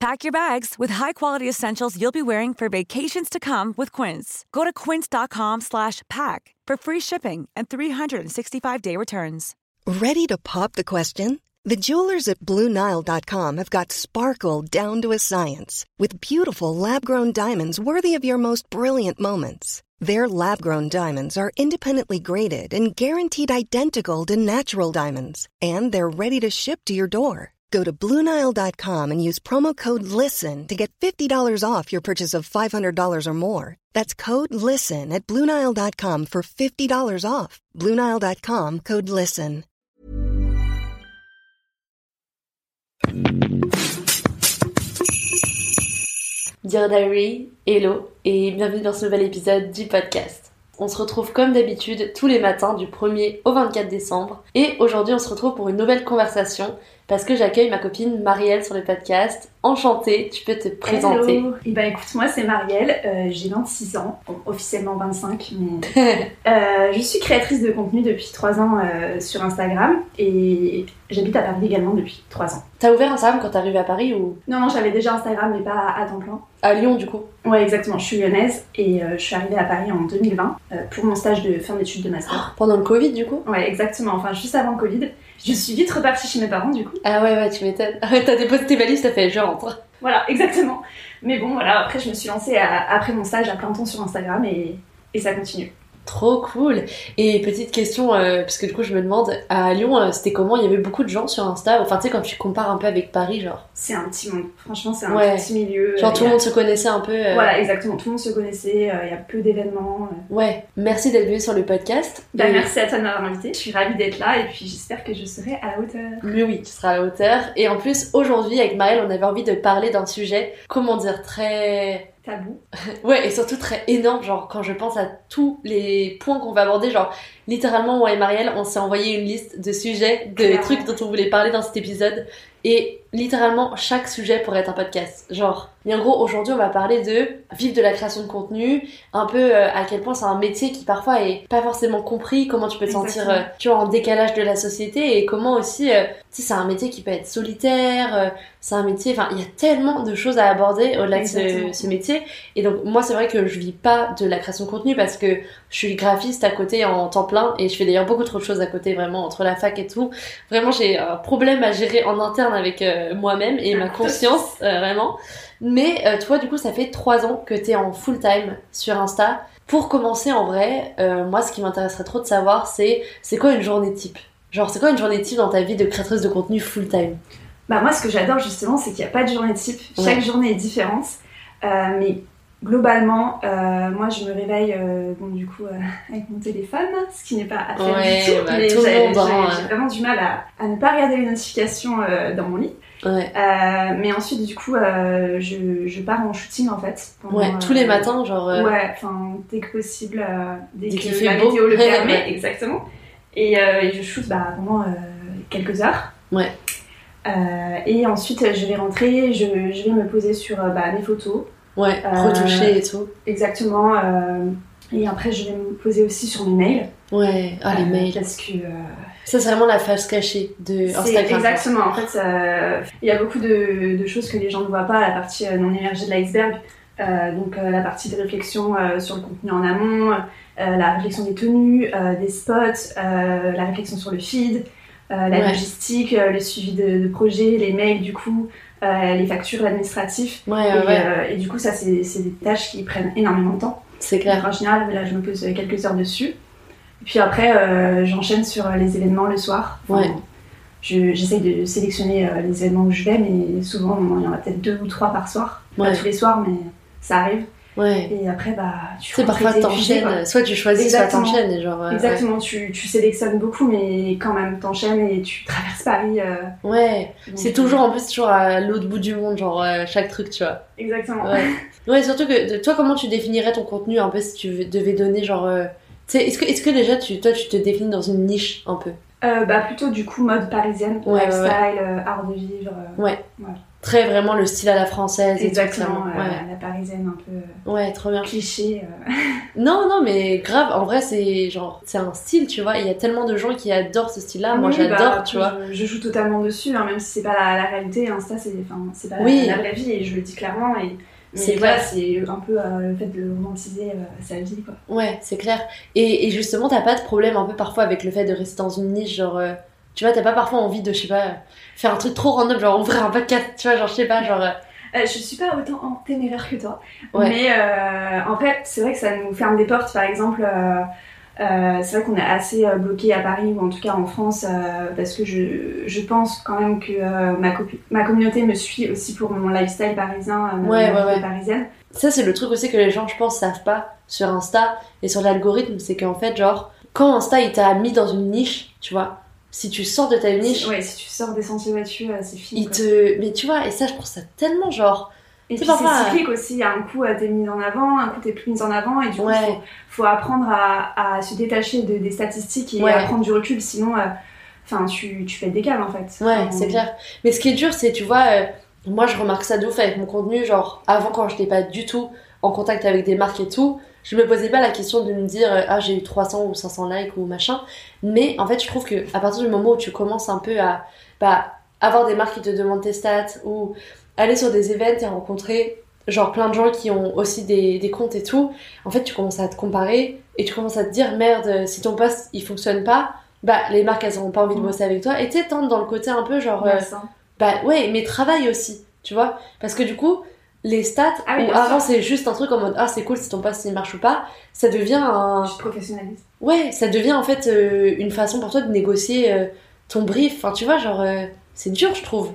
Pack your bags with high-quality essentials you'll be wearing for vacations to come with Quince. Go to quince.com/pack for free shipping and 365-day returns. Ready to pop the question? The jewelers at BlueNile.com have got sparkle down to a science with beautiful lab-grown diamonds worthy of your most brilliant moments. Their lab-grown diamonds are independently graded and guaranteed identical to natural diamonds, and they're ready to ship to your door. Go to BlueNile.com and use promo code LISTEN to get $50 off your purchase of $500 or more. That's code LISTEN at BlueNile.com for $50 off. BlueNile.com code LISTEN. Dear Diary, hello et bienvenue dans ce nouvel épisode du podcast. On se retrouve comme d'habitude tous les matins du 1er au 24 décembre et aujourd'hui on se retrouve pour une nouvelle conversation parce que j'accueille ma copine Marielle sur le podcast. Enchantée, tu peux te présenter. Hello. Et bah écoute, moi c'est Marielle, euh, j'ai 26 ans, bon, officiellement 25, mais euh, je suis créatrice de contenu depuis 3 ans euh, sur Instagram et j'habite à Paris également depuis 3 ans. T'as ouvert Instagram quand t'es arrivée à Paris ou? Non, non, j'avais déjà Instagram mais pas à temps plein. à Lyon du coup Ouais, exactement, je suis lyonnaise et je suis arrivée à Paris en 2020 euh, pour mon stage de fin d'études de master. Pendant le Covid du coup Ouais, exactement, enfin juste avant le Covid. Je suis vite repartie chez mes parents du coup. Ah ouais ouais tu m'étonnes. t'as déposé tes valises, t'as fait je rentre. Voilà, exactement. Mais bon, voilà, après je me suis lancée à- après mon stage à plein temps sur Instagram et, et ça continue. Trop cool. Et petite question, euh, parce que du coup je me demande, à Lyon euh, c'était comment? Il y avait beaucoup de gens sur Insta? Enfin tu sais quand tu compares un peu avec Paris genre. C'est un petit monde, franchement c'est un Ouais. petit milieu. Genre euh, tout il y le a- monde se connaissait un peu. euh, Voilà, exactement, tout le monde se connaissait, il y a peu d'événements. Ouais, merci d'être venu sur le podcast. Bah, Et- merci à toi de m'avoir invité, je suis ravie d'être là et puis j'espère que je serai à la hauteur. Mais oui, tu seras à la hauteur. Et en plus, aujourd'hui, avec Maëlle, on avait envie de parler d'un sujet, comment dire, très... Tabou. Ouais, et surtout très énorme, genre quand je pense à tous les points qu'on va aborder, genre littéralement, moi et Marielle, on s'est envoyé une liste de sujets, de Clairement. trucs dont on voulait parler dans cet épisode. Et littéralement, chaque sujet pourrait être un podcast. Genre, et en gros, aujourd'hui, on va parler de vivre de la création de contenu, un peu euh, à quel point c'est un métier qui parfois est pas forcément compris, comment tu peux te sentir, euh, tu vois, en décalage de la société, et comment aussi, euh, tu sais, c'est un métier qui peut être solitaire, euh, c'est un métier, enfin, il y a tellement de choses à aborder au-delà de ce, ce métier. Et donc, moi, c'est vrai que je vis pas de la création de contenu parce que je suis graphiste à côté en temps plein, et je fais d'ailleurs beaucoup trop de choses à côté, vraiment, entre la fac et tout. Vraiment, j'ai un problème à gérer en interne avec euh, moi-même et ma conscience, euh, vraiment. Mais euh, toi, du coup, ça fait trois ans que t'es en full time sur Insta. Pour commencer, en vrai, euh, moi, ce qui m'intéresserait trop de savoir, c'est c'est quoi une journée type? Genre, c'est quoi une journée type dans ta vie de créatrice de contenu full time? Bah moi ce que j'adore justement c'est qu'il n'y a pas de journée type, chaque journée est différente. Mais globalement, euh, moi je me réveille euh, bon, du coup euh, avec mon téléphone, ce qui n'est pas à faire Ouais, du tout. bah, mais j'ai hein, j'ai- vraiment du mal à, à ne pas regarder les notifications dans mon lit. Ouais, Euh, mais ensuite du coup euh, je, je pars en shooting en fait. pendant, ouais tous les euh, matins, genre. Ouais, enfin, dès que possible, dès, Dès que fait la beau. météo le permet, ouais. exactement. Et, et je shoot bah, pendant quelques heures. Ouais. Et ensuite, je vais rentrer, je, je vais me poser sur bah, mes photos, Ouais, retoucher et tout. exactement. et après, je vais me poser aussi sur mes mails. Ouais, ah les mails. Parce que Ça, c'est vraiment la face cachée de Instagram. exactement. En fait, il y a beaucoup de, de choses que les gens ne voient pas, la partie euh, non émergée de l'iceberg. Euh, donc euh, la partie de réflexion euh, sur le contenu en amont, la réflexion des tenues, des spots, la réflexion sur le feed, la Ouais. logistique, le suivi de, de projets, les mails du coup, les factures, l'administratif. Ouais, et, ouais, ouais, et du coup ça c'est c'est des tâches qui prennent énormément de temps. c'est clair. Donc, en général là je me pose quelques heures dessus. Puis après, euh, j'enchaîne sur les événements le soir. Enfin, Ouais. je- J'essaye de sélectionner euh, les événements où je vais, mais souvent, il y en a peut-être deux ou trois par soir. Pas Ouais. tous les soirs, mais ça arrive. Ouais. Et après, bah, tu sais, parfois t'enchaînes, soit tu choisis, Exactement. soit t'enchaînes. Genre, euh, Exactement, tu, tu sélectionnes beaucoup, mais quand même, t'enchaînes et tu traverses Paris. euh, Ouais. C'est euh, toujours en plus toujours à l'autre bout du monde, genre euh, chaque truc, tu vois. Exactement. Ouais. ouais, surtout que toi, comment tu définirais ton contenu un peu si tu devais donner genre. Est-ce que, est-ce que déjà tu, toi tu te définis dans une niche un peu? Euh, bah, plutôt du coup, mode parisienne, Ouais, ouais, lifestyle, euh, art de vivre. euh, Ouais. Très vraiment le style à la française et tout, Exactement, euh, la parisienne un peu Ouais. ouais, trop bien. cliché. Non, non, mais grave, en vrai, c'est genre, c'est un style, tu vois. Il y a tellement de gens qui adorent ce style-là. Moi, Oui, j'adore, bah, tu vois. Je, je joue totalement dessus, hein, même si c'est pas la, la réalité. Insta, c'est enfin, c'est pas Oui. la, la vraie vie et je le dis clairement. Et, C'est voilà, c'est un peu euh, le fait de romantiser euh, sa vie, quoi. Ouais, c'est clair. Et, et justement, t'as pas de problème un peu parfois avec le fait de rester dans une niche, genre. euh, tu vois, t'as pas parfois envie de, je sais pas, faire un truc trop random, genre ouvrir un podcast, tu vois, genre, je sais pas, genre. euh, je suis pas autant en téméraire que toi, Ouais. mais en fait, c'est vrai que ça nous ferme des portes. Par exemple, euh, c'est vrai qu'on est assez euh, bloqué à Paris ou en tout cas en France euh, parce que je, je pense quand même que ma, ma communauté me suit aussi pour mon lifestyle parisien, ma Ouais, ouais, ouais. parisienne. Ça, c'est le truc aussi que les gens, je pense, savent pas sur Insta et sur l'algorithme, c'est qu'en fait, genre, quand Insta il t'a mis dans une niche, tu vois, si tu sors de ta niche, Ouais, si tu sors des sentiers battus, c'est fini. il quoi. te. Mais tu vois, et ça, je trouve ça tellement genre. Et C'est puis c'est cyclique aussi, il y a un coup euh, t'es mise en avant, un coup t'es plus mise en avant, et du coup Ouais. faut, faut apprendre à, à se détacher de, des statistiques et Ouais. à prendre du recul, sinon euh, tu, tu fais des câbles en fait. Ouais, Enfin, c'est clair. Mais ce qui est dur, c'est, tu vois, euh, moi je remarque ça de ouf avec mon contenu, genre avant quand je n'étais pas du tout en contact avec des marques et tout, je me posais pas la question de me dire euh, ah j'ai eu 300 ou 500 likes ou machin. Mais en fait, je trouve que à partir du moment où tu commences un peu à bah, avoir des marques qui te demandent tes stats ou aller sur des events et rencontrer genre plein de gens qui ont aussi des, des comptes et tout, en fait tu commences à te comparer et tu commences à te dire merde si ton post il fonctionne pas, bah les marques elles auront pas envie de bosser avec toi et tu tendre dans le côté un peu genre euh, bah ouais, mais travail aussi, tu vois. Parce que du coup, les stats, Ah oui, avant c'est juste un truc en mode ah c'est cool si ton post il marche ou pas, ça devient un. Tu. Ouais, ça devient en fait euh, une façon pour toi de négocier euh, ton brief. Enfin, tu vois, genre, c'est dur, je trouve.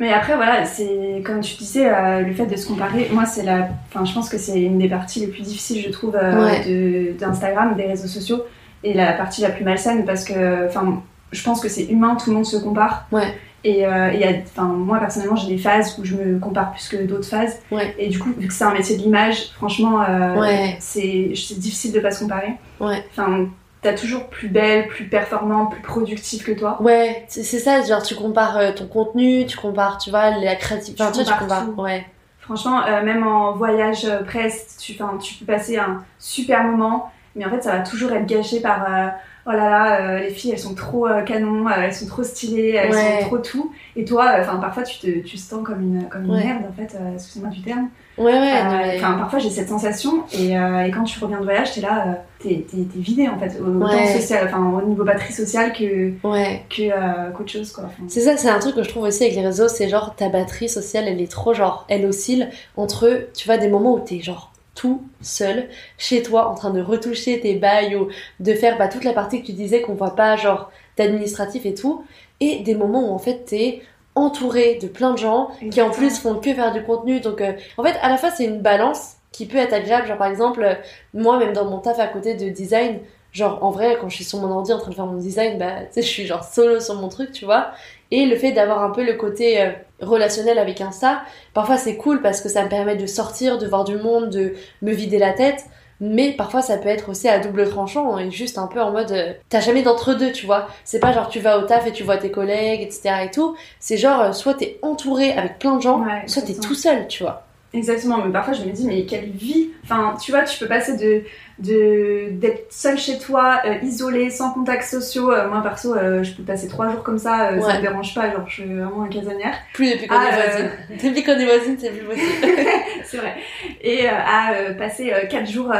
Mais après voilà, c'est comme tu disais, euh, le fait de se comparer, moi c'est la, enfin je pense que c'est une des parties les plus difficiles je trouve euh, Ouais. de- d'Instagram, des réseaux sociaux, et la partie la plus malsaine parce que, enfin je pense que c'est humain, tout le monde se compare. Ouais. Et euh, a, enfin moi personnellement j'ai des phases où je me compare plus que d'autres phases. Ouais. Et du coup vu que c'est un métier de l'image, franchement euh, Ouais. c'est c'est difficile de pas se comparer. Ouais. Enfin t'as toujours plus belle, plus performante, plus productive que toi. Ouais, c'est ça, genre tu compares euh, ton contenu, tu compares, tu vois, la créativité. Enfin, Tu compares tout. Ouais. Franchement, euh, même en voyage euh, presse, tu, tu peux passer un super moment, mais en fait, ça va toujours être gâché par oh là là, euh, les filles elles sont trop euh, canon, euh, elles sont trop stylées, elles Ouais. sont trop tout. Et toi, enfin, parfois tu te, tu te sens comme une, comme une Ouais. merde en fait, excusez-moi du terme. Ouais, ouais. Enfin, parfois j'ai cette sensation, et, et quand tu reviens de voyage, t'es là, t'es t'es- t'es vidé en fait, autant social, enfin, au niveau batterie sociale que que, qu'autre chose quoi. C'est ça, c'est un truc que je trouve aussi avec les réseaux, c'est genre ta batterie sociale, elle est trop genre, elle oscille entre, tu vois, des moments où t'es genre tout seul, chez toi, en train de retoucher tes bails ou de faire bah, toute la partie que tu disais qu'on voit pas, genre d'administratif et tout, et des moments où en fait t'es entouré de plein de gens qui en plus font que faire du contenu, donc euh, en fait à la fois c'est une balance qui peut être agréable, genre par exemple, euh, moi même dans mon taf à côté de design, genre en vrai quand je suis sur mon ordi en train de faire mon design, bah tu sais je suis genre solo sur mon truc, tu vois, et le fait d'avoir un peu le côté euh, relationnel avec Insta, parfois c'est cool parce que ça me permet de sortir, de voir du monde, de me vider la tête. Mais parfois ça peut être aussi à double tranchant et juste un peu en mode euh, t'as jamais d'entre-deux tu vois. C'est pas genre tu vas au taf et tu vois tes collègues etc et tout. C'est genre euh, soit t'es entouré avec plein de gens Ouais, soit t'es tout seul tu vois. Exactement, mais parfois je me dis, mais quelle vie. Enfin, tu vois, tu peux passer de- d'être seul chez toi, euh, isolé, sans contacts sociaux. Euh, moi, perso, euh, je peux passer trois jours comme ça, euh, ça Ouais. me dérange pas, genre, je suis vraiment un casanière. plus depuis qu'on Ah, est voisines depuis qu'on est voisines c'est plus possible C'est vrai. Et à passer quatre jours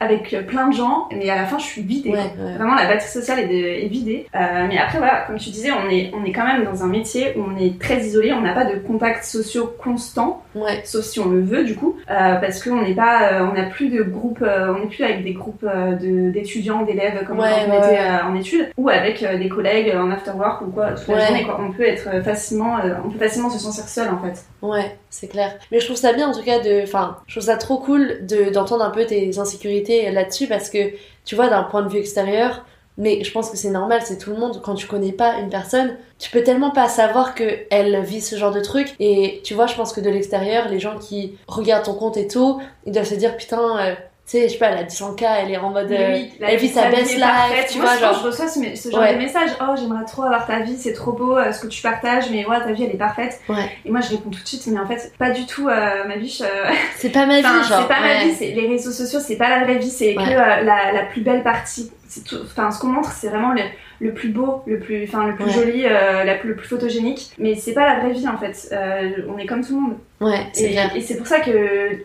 avec plein de gens, mais à la fin, je suis vidée. ouais, ouais. Vraiment, la batterie sociale est, de- est vidée. Mais après, voilà, comme tu disais, on est, on est quand même dans un métier où on est très isolé, on n'a pas de contacts sociaux constants. ouais sauf si on le veut du coup, parce qu'on n'est pas, on n'a plus de groupe, on n'est plus avec des groupes euh, de- d'étudiants, d'élèves, comme Ouais, quand on était euh, en études, ou avec euh, des collègues en after work ou quoi, toute la journée, quoi. On peut être facilement, on peut facilement se sentir seul, en fait. Ouais, c'est clair. Mais je trouve ça bien en tout cas de. Enfin, je trouve ça trop cool de d'entendre un peu tes insécurités là-dessus parce que tu vois, d'un point de vue extérieur, mais je pense que c'est normal, c'est tout le monde. Quand tu connais pas une personne, tu peux tellement pas savoir que elle vit ce genre de truc. Et tu vois, je pense que de l'extérieur, les gens qui regardent ton compte et tout, ils doivent se dire putain, euh, sais, je sais pas, elle a 10k, elle est en mode. Mais euh, oui, la elle vit sa la best est life, tu Moi, vois, genre. je reçois ce, ce genre Ouais. de messages. Oh, j'aimerais trop avoir ta vie, c'est trop beau, euh, ce que tu partages, mais ouais, ta vie, elle est parfaite. Ouais. Et moi, je réponds tout de suite, mais en fait, pas du tout euh, ma vie. C'est pas ma vie, Enfin, genre. c'est pas ma vie, les réseaux sociaux, c'est pas la vraie vie, c'est que la, la plus belle partie. Tout, enfin, ce qu'on montre, c'est vraiment le, le plus beau, le plus, enfin, le plus Ouais. joli, euh, la plus, le plus photogénique. Mais c'est pas la vraie vie en fait. Euh, on est comme tout le monde. Ouais, c'est Et, et c'est pour ça que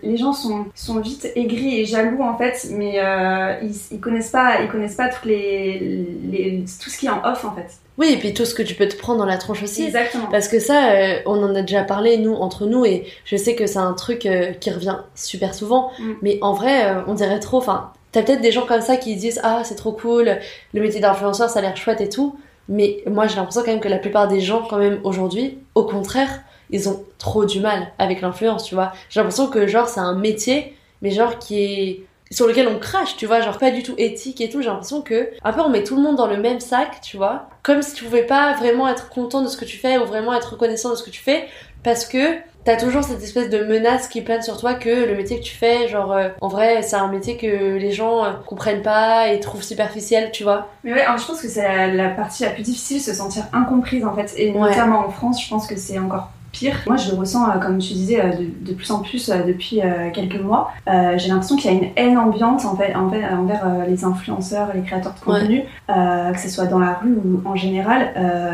les gens sont, sont vite aigris et jaloux en fait, mais euh, ils, ils connaissent pas, ils connaissent pas toutes les, les, tout ce qui est en off en fait. Oui, et puis tout ce que tu peux te prendre dans la tronche aussi. Exactement. Parce que ça, euh, on en a déjà parlé, nous, entre nous, et je sais que c'est un truc euh, qui revient super souvent, Mm. mais en vrai, euh, on dirait trop, enfin, t'as peut-être des gens comme ça qui disent « Ah, c'est trop cool, le métier d'influenceur, ça a l'air chouette et tout », mais moi, j'ai l'impression quand même que la plupart des gens, quand même, aujourd'hui, au contraire, ils ont trop du mal avec l'influence, tu vois. J'ai l'impression que, genre, c'est un métier, mais genre, qui est sur lequel on crache, tu vois, genre pas du tout éthique et tout. J'ai l'impression que, un peu, on met tout le monde dans le même sac, tu vois, comme si tu pouvais pas vraiment être content de ce que tu fais ou vraiment être reconnaissant de ce que tu fais, parce que t'as toujours cette espèce de menace qui plane sur toi que le métier que tu fais, genre, euh, en vrai, c'est un métier que les gens euh, comprennent pas et trouvent superficiel, tu vois. Mais ouais, alors, je pense que c'est la, la partie la plus difficile, se sentir incomprise en fait. Et Ouais. notamment en France, je pense que c'est encore pire. Moi, je le ressens, euh, comme tu disais, euh, de, de plus en plus euh, depuis quelques mois. J'ai l'impression qu'il y a une haine ambiante en fait, en fait, envers les influenceurs, les créateurs de contenu, que ce soit dans la rue ou en général.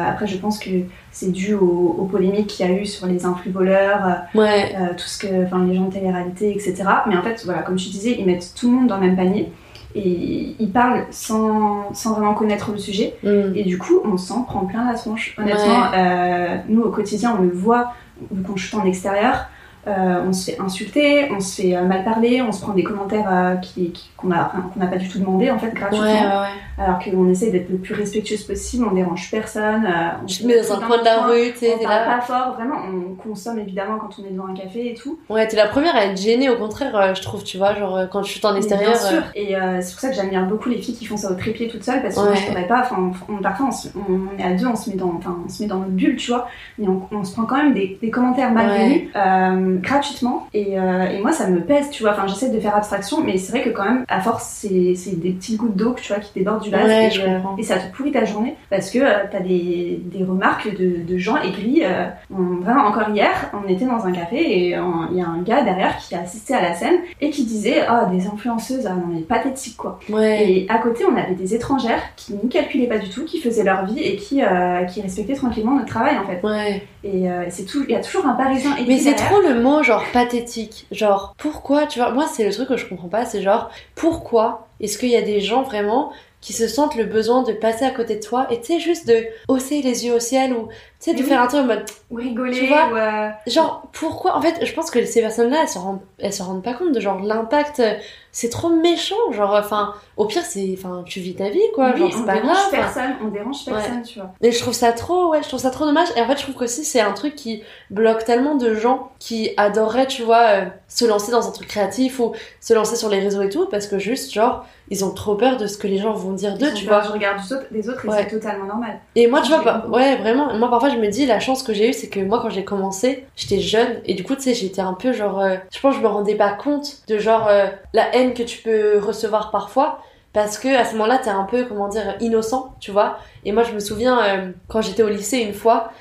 Après, je pense que c'est dû aux, aux polémiques qu'il y a eu sur les influx voleurs, Ouais, euh, tout ce que, enfin, les gens de télé-réalité, etc. Mais en fait, voilà, comme tu disais, ils mettent tout le monde dans le même panier et ils parlent sans, sans vraiment connaître le sujet. Mm. Et du coup, on s'en prend plein la tronche. Honnêtement, euh, nous au quotidien, on le voit vu qu'on shoot en extérieur. Euh, on se fait insulter, on se fait euh, mal parler, on se prend des commentaires euh, qui, qui- qu'on n'a pas du tout demandé en fait gratuitement. ouais, ouais. Alors qu'on essaie d'être le plus respectueuse possible, on dérange personne. euh, on Tu se te mets dans un coin de la rue, tu sais, on t'es parle là. pas fort, vraiment, on consomme évidemment quand on est devant un café et tout. Ouais, t'es la première à être gênée, au contraire, je trouve, tu vois, genre, quand je suis en extérieur. Bien sûr. Et euh, c'est pour ça que j'admire beaucoup les filles qui font ça au trépied toutes seules parce que moi je pourrais pas. Enfin, on, parfois on, est à deux, on se met dans, on se met dans notre bulle, tu vois. Mais on, se prend quand même des, des commentaires malvenus euh, gratuitement. Et, euh, et moi ça me pèse, tu vois. Enfin, j'essaie de faire abstraction, mais c'est vrai que quand même, à force, c'est c'est des petites gouttes d'eau, tu vois, qui débordent du vase. Ouais, et, je euh, et ça te pourrit ta journée parce que euh, t'as des, des remarques de, de gens aigris. on- vraiment, encore hier, on était dans un café et il y a un gars derrière qui a assisté à la scène et qui disait Ah, des influenceuses, ah non, mais pathétique quoi. Ouais. Et à côté, on avait des étrangères qui ne calculaient pas du tout, qui faisaient leur vie et qui, euh, qui respectaient tranquillement notre travail en fait. Ouais. Et euh, c'est tout, il y a toujours un parisien Mais c'est trop le mot genre pathétique. Genre pourquoi, tu vois, moi c'est le truc que je comprends pas, c'est genre pourquoi est-ce qu'il y a des gens vraiment qui se sentent le besoin de passer à côté de toi et tu sais juste de hausser les yeux au ciel ou tu sais de Oui. faire un truc en mode Ou rigoler, Tu vois ou, euh, genre pourquoi en fait je pense que ces personnes-là elles se rendent elles se rendent pas compte de genre l'impact c'est trop méchant genre enfin au pire c'est enfin tu vis ta vie quoi oui, genre on c'est pas dérange grave personne, on dérange personne, tu vois. Et je trouve ça trop, ouais, je trouve ça trop dommage. Et en fait, je trouve que aussi c'est un truc qui bloque tellement de gens qui adoreraient, tu vois, euh, se lancer dans un truc créatif ou se lancer sur les réseaux et tout, parce que juste, genre, ils ont trop peur de ce que les gens vont dire d'eux, tu vois. du regard des autres, et Ouais. c'est totalement normal. Et moi, tu vois, Je bah, ouais, vraiment, moi parfois je me dis, la chance que j'ai eue, c'est que moi quand j'ai commencé, j'étais jeune, et du coup, tu sais, j'étais un peu genre, euh, je pense je me rendais pas compte de genre euh, la haine que tu peux recevoir parfois. Parce que à ce moment-là, t'es un peu, comment dire, innocent, tu vois. Et moi, je me souviens, euh, quand j'étais au lycée une fois,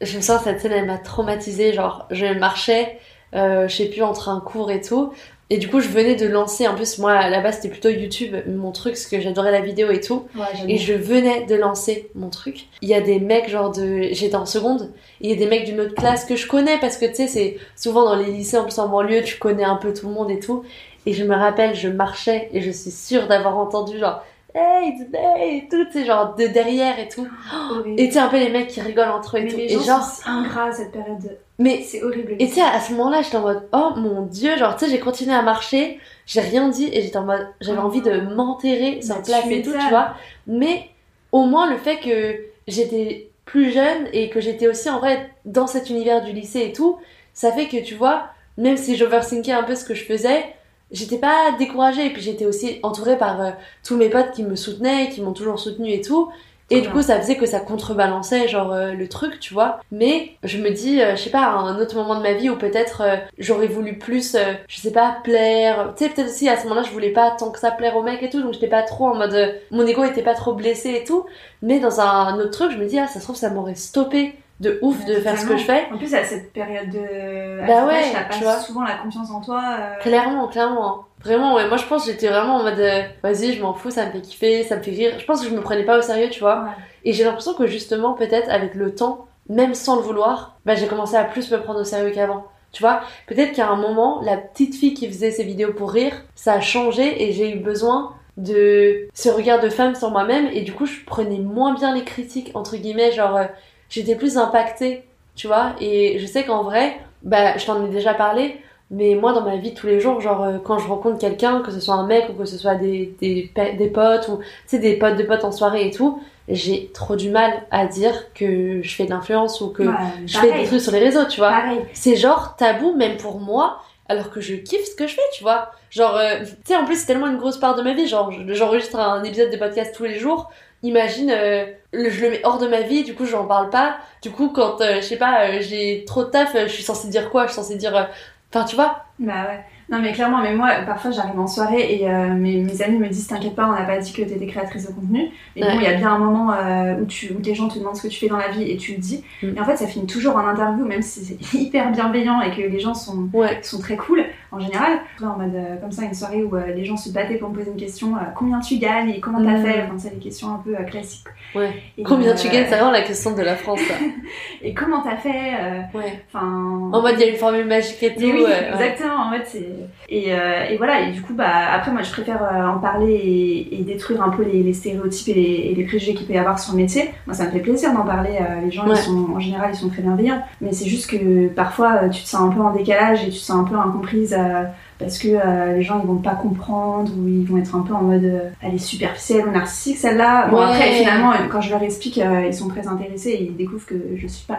je me sens cette scène, elle m'a traumatisée. Genre, je marchais, je sais plus, entre un cours et tout. Et du coup, je venais de lancer, en plus, moi, à la base, c'était plutôt YouTube, mon truc, parce que j'adorais la vidéo et tout. Ouais, Et je venais de lancer mon truc. Il y a des mecs, genre de. J'étais en seconde. Il y a des mecs d'une autre classe que je connais parce que tu sais, c'est souvent dans les lycées, en plus en banlieue, tu connais un peu tout le monde et tout. Et je me rappelle, je marchais et je suis sûre d'avoir entendu genre. Hey, it's May et tout, sais, genre de derrière et tout. horrible. Et tu un peu les mecs qui rigolent entre eux et mais tout. les Et gens genre, sont ingrats cette période. Mais C'est horrible. Et tu sais, à ce moment-là, j'étais en mode, oh mon dieu, genre, tu sais, j'ai continué à marcher, j'ai rien dit, et j'étais en mode, j'avais Oh envie de non. m'enterrer sur Bah, place et tout, tu vois. Mais au moins, le fait que j'étais plus jeune et que j'étais aussi en vrai dans cet univers du lycée et tout, ça fait que tu vois, même si j'overthinkais un peu ce que je faisais, j'étais pas découragée. Et puis j'étais aussi entourée par euh, tous mes potes qui me soutenaient, qui m'ont toujours soutenue et tout. Et du coup, ça faisait que ça contrebalançait, genre, euh, le truc, tu vois. Mais je me dis, euh, je sais pas, à un autre moment de ma vie où peut-être euh, j'aurais voulu plus, je sais pas, plaire. Tu sais, peut-être aussi à ce moment-là, je voulais pas tant que ça plaire aux mecs et tout, donc j'étais pas trop en mode. mon ego était pas trop blessé et tout. Mais dans un autre truc, je me dis, ah, ça se trouve, ça m'aurait stoppé de ouf de faire ce que je fais. En plus, à cette période de. Bah ouais, tu pas vois. souvent la confiance en toi. Clairement, clairement. Vraiment, ouais. Moi, je pense que j'étais vraiment en mode, euh, vas-y, je m'en fous, ça me fait kiffer, ça me fait rire. Je pense que je me prenais pas au sérieux, tu vois. Ouais. Et j'ai l'impression que justement, peut-être avec le temps, même sans le vouloir, bah, j'ai commencé à plus me prendre au sérieux qu'avant. Tu vois, peut-être qu'à un moment, la petite fille qui faisait ses vidéos pour rire, ça a changé et j'ai eu besoin de ce regard de femme sur moi-même et du coup, je prenais moins bien les critiques, entre guillemets, genre, euh, j'étais plus impactée, tu vois. Et je sais qu'en vrai, bah, je t'en ai déjà parlé, mais moi, dans ma vie tous les jours, genre, euh, quand je rencontre quelqu'un, que ce soit un mec ou que ce soit des, des, des potes ou, tu sais, des potes de potes en soirée et tout, j'ai trop du mal à dire que je fais de l'influence ou que Ouais, je fais des trucs sur les réseaux, tu vois. C'est genre tabou même pour moi, alors que je kiffe ce que je fais, tu vois. Genre, euh, tu sais, en plus, c'est tellement une grosse part de ma vie. Genre, je- j'enregistre un épisode de podcast tous les jours. Imagine, euh, le- je le mets hors de ma vie, du coup, j'en parle pas. Du coup, quand, euh, je sais pas, j'ai trop de taf, je suis censée dire quoi? Je suis censée dire. Enfin, tu vois Bah ouais. Non mais clairement, mais moi parfois j'arrive en soirée et euh, mes, mes amis me disent t'inquiète pas, on n'a pas dit que t'étais créatrice de contenu. Mais Ouais. bon, il y a bien un moment euh, où, tu, où les gens te demandent ce que tu fais dans la vie et tu le dis. Mm. Et en fait ça finit toujours en interview, même si c'est hyper bienveillant et que les gens sont, Ouais. sont très cool en général. En mode euh, comme ça, une soirée où euh, les gens se battaient pour me poser une question combien tu gagnes et comment t'as Mm. fait Enfin, c'est les questions un peu classiques. Ouais. Et, Combien tu gagnes C'est vraiment la question de la France. Et comment t'as fait Ouais. Enfin. En mode, il y a une formule magique et tout. Oui, exactement. En fait, c'est et, euh, et voilà. Et du coup, bah après, moi, je préfère euh, en parler et, et détruire un peu les, les stéréotypes et les, et les préjugés qu'il peut y avoir sur le métier. Moi, ça me fait plaisir d'en parler. euh, les gens, Ouais. ils sont en général, ils sont très bienveillants. Mais c'est juste que parfois, tu te sens un peu en décalage et tu te sens un peu incomprise. euh, parce que euh, les gens ils vont pas comprendre ou ils vont être un peu en mode euh, elle est superficielle ou narcissique celle-là. Bon Ouais. après finalement quand je leur explique euh, ils sont très intéressés et ils découvrent que je suis pas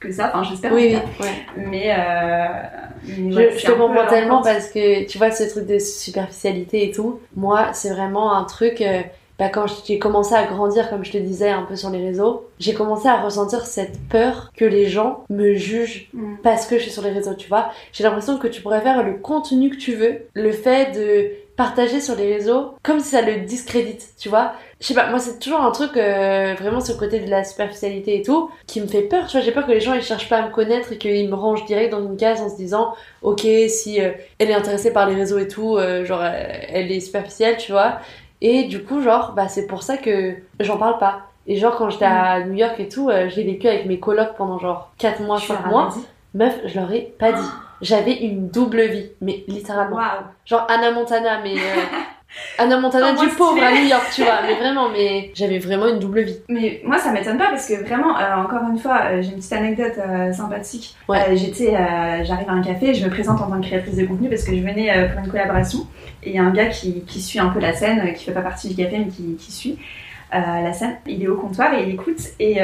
que ça, enfin j'espère Oui, oui, ouais. Mais, euh, Je, te comprends tellement parce que tu vois ce truc de superficialité et tout. Moi, c'est vraiment un truc. euh, bah, quand j'ai commencé à grandir, comme je te disais, un peu sur les réseaux, j'ai commencé à ressentir cette peur que les gens me jugent Mm. parce que je suis sur les réseaux, tu vois. J'ai l'impression que tu pourrais faire le contenu que tu veux, le fait de partager sur les réseaux, comme si ça le discrédite, tu vois. Je sais pas, moi c'est toujours un truc, euh, vraiment ce côté de la superficialité et tout, qui me fait peur, tu vois. J'ai peur que les gens ils cherchent pas à me connaître et qu'ils me rangent direct dans une case en se disant, ok, si euh, elle est intéressée par les réseaux et tout, euh, genre euh, elle est superficielle, tu vois. Et du coup, genre, bah c'est pour ça que j'en parle pas. Et genre quand j'étais à New York et tout, euh, j'ai vécu avec mes colocs pendant genre 4 mois, Tu 5 leur as mois. Meuf, je leur ai pas dit. J'avais une double vie, mais littéralement. Waouh. Genre Anna Montana, mais. Anna Montana Oh, du pauvre à New York, tu vois. Mais vraiment, mais j'avais vraiment une double vie. Mais moi, ça m'étonne pas parce que vraiment, euh, encore une fois, euh, j'ai une petite anecdote euh, sympathique. Ouais. J'étais, j'arrive à un café, je me présente en tant que créatrice de contenu parce que je venais pour une collaboration. Et il y a un gars qui, qui suit un peu la scène, qui fait pas partie du café, mais qui, qui suit la scène. Il est au comptoir et il écoute et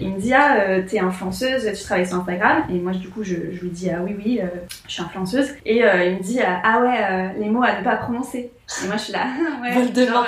il me dit Ah, t'es influenceuse, tu travailles sur Instagram. Et moi, du coup, je, je lui dis Ah oui, oui, je suis influenceuse. Et il me dit Ah ouais, les mots à ne pas prononcer. Et moi, je suis là Ouais. Voldemort,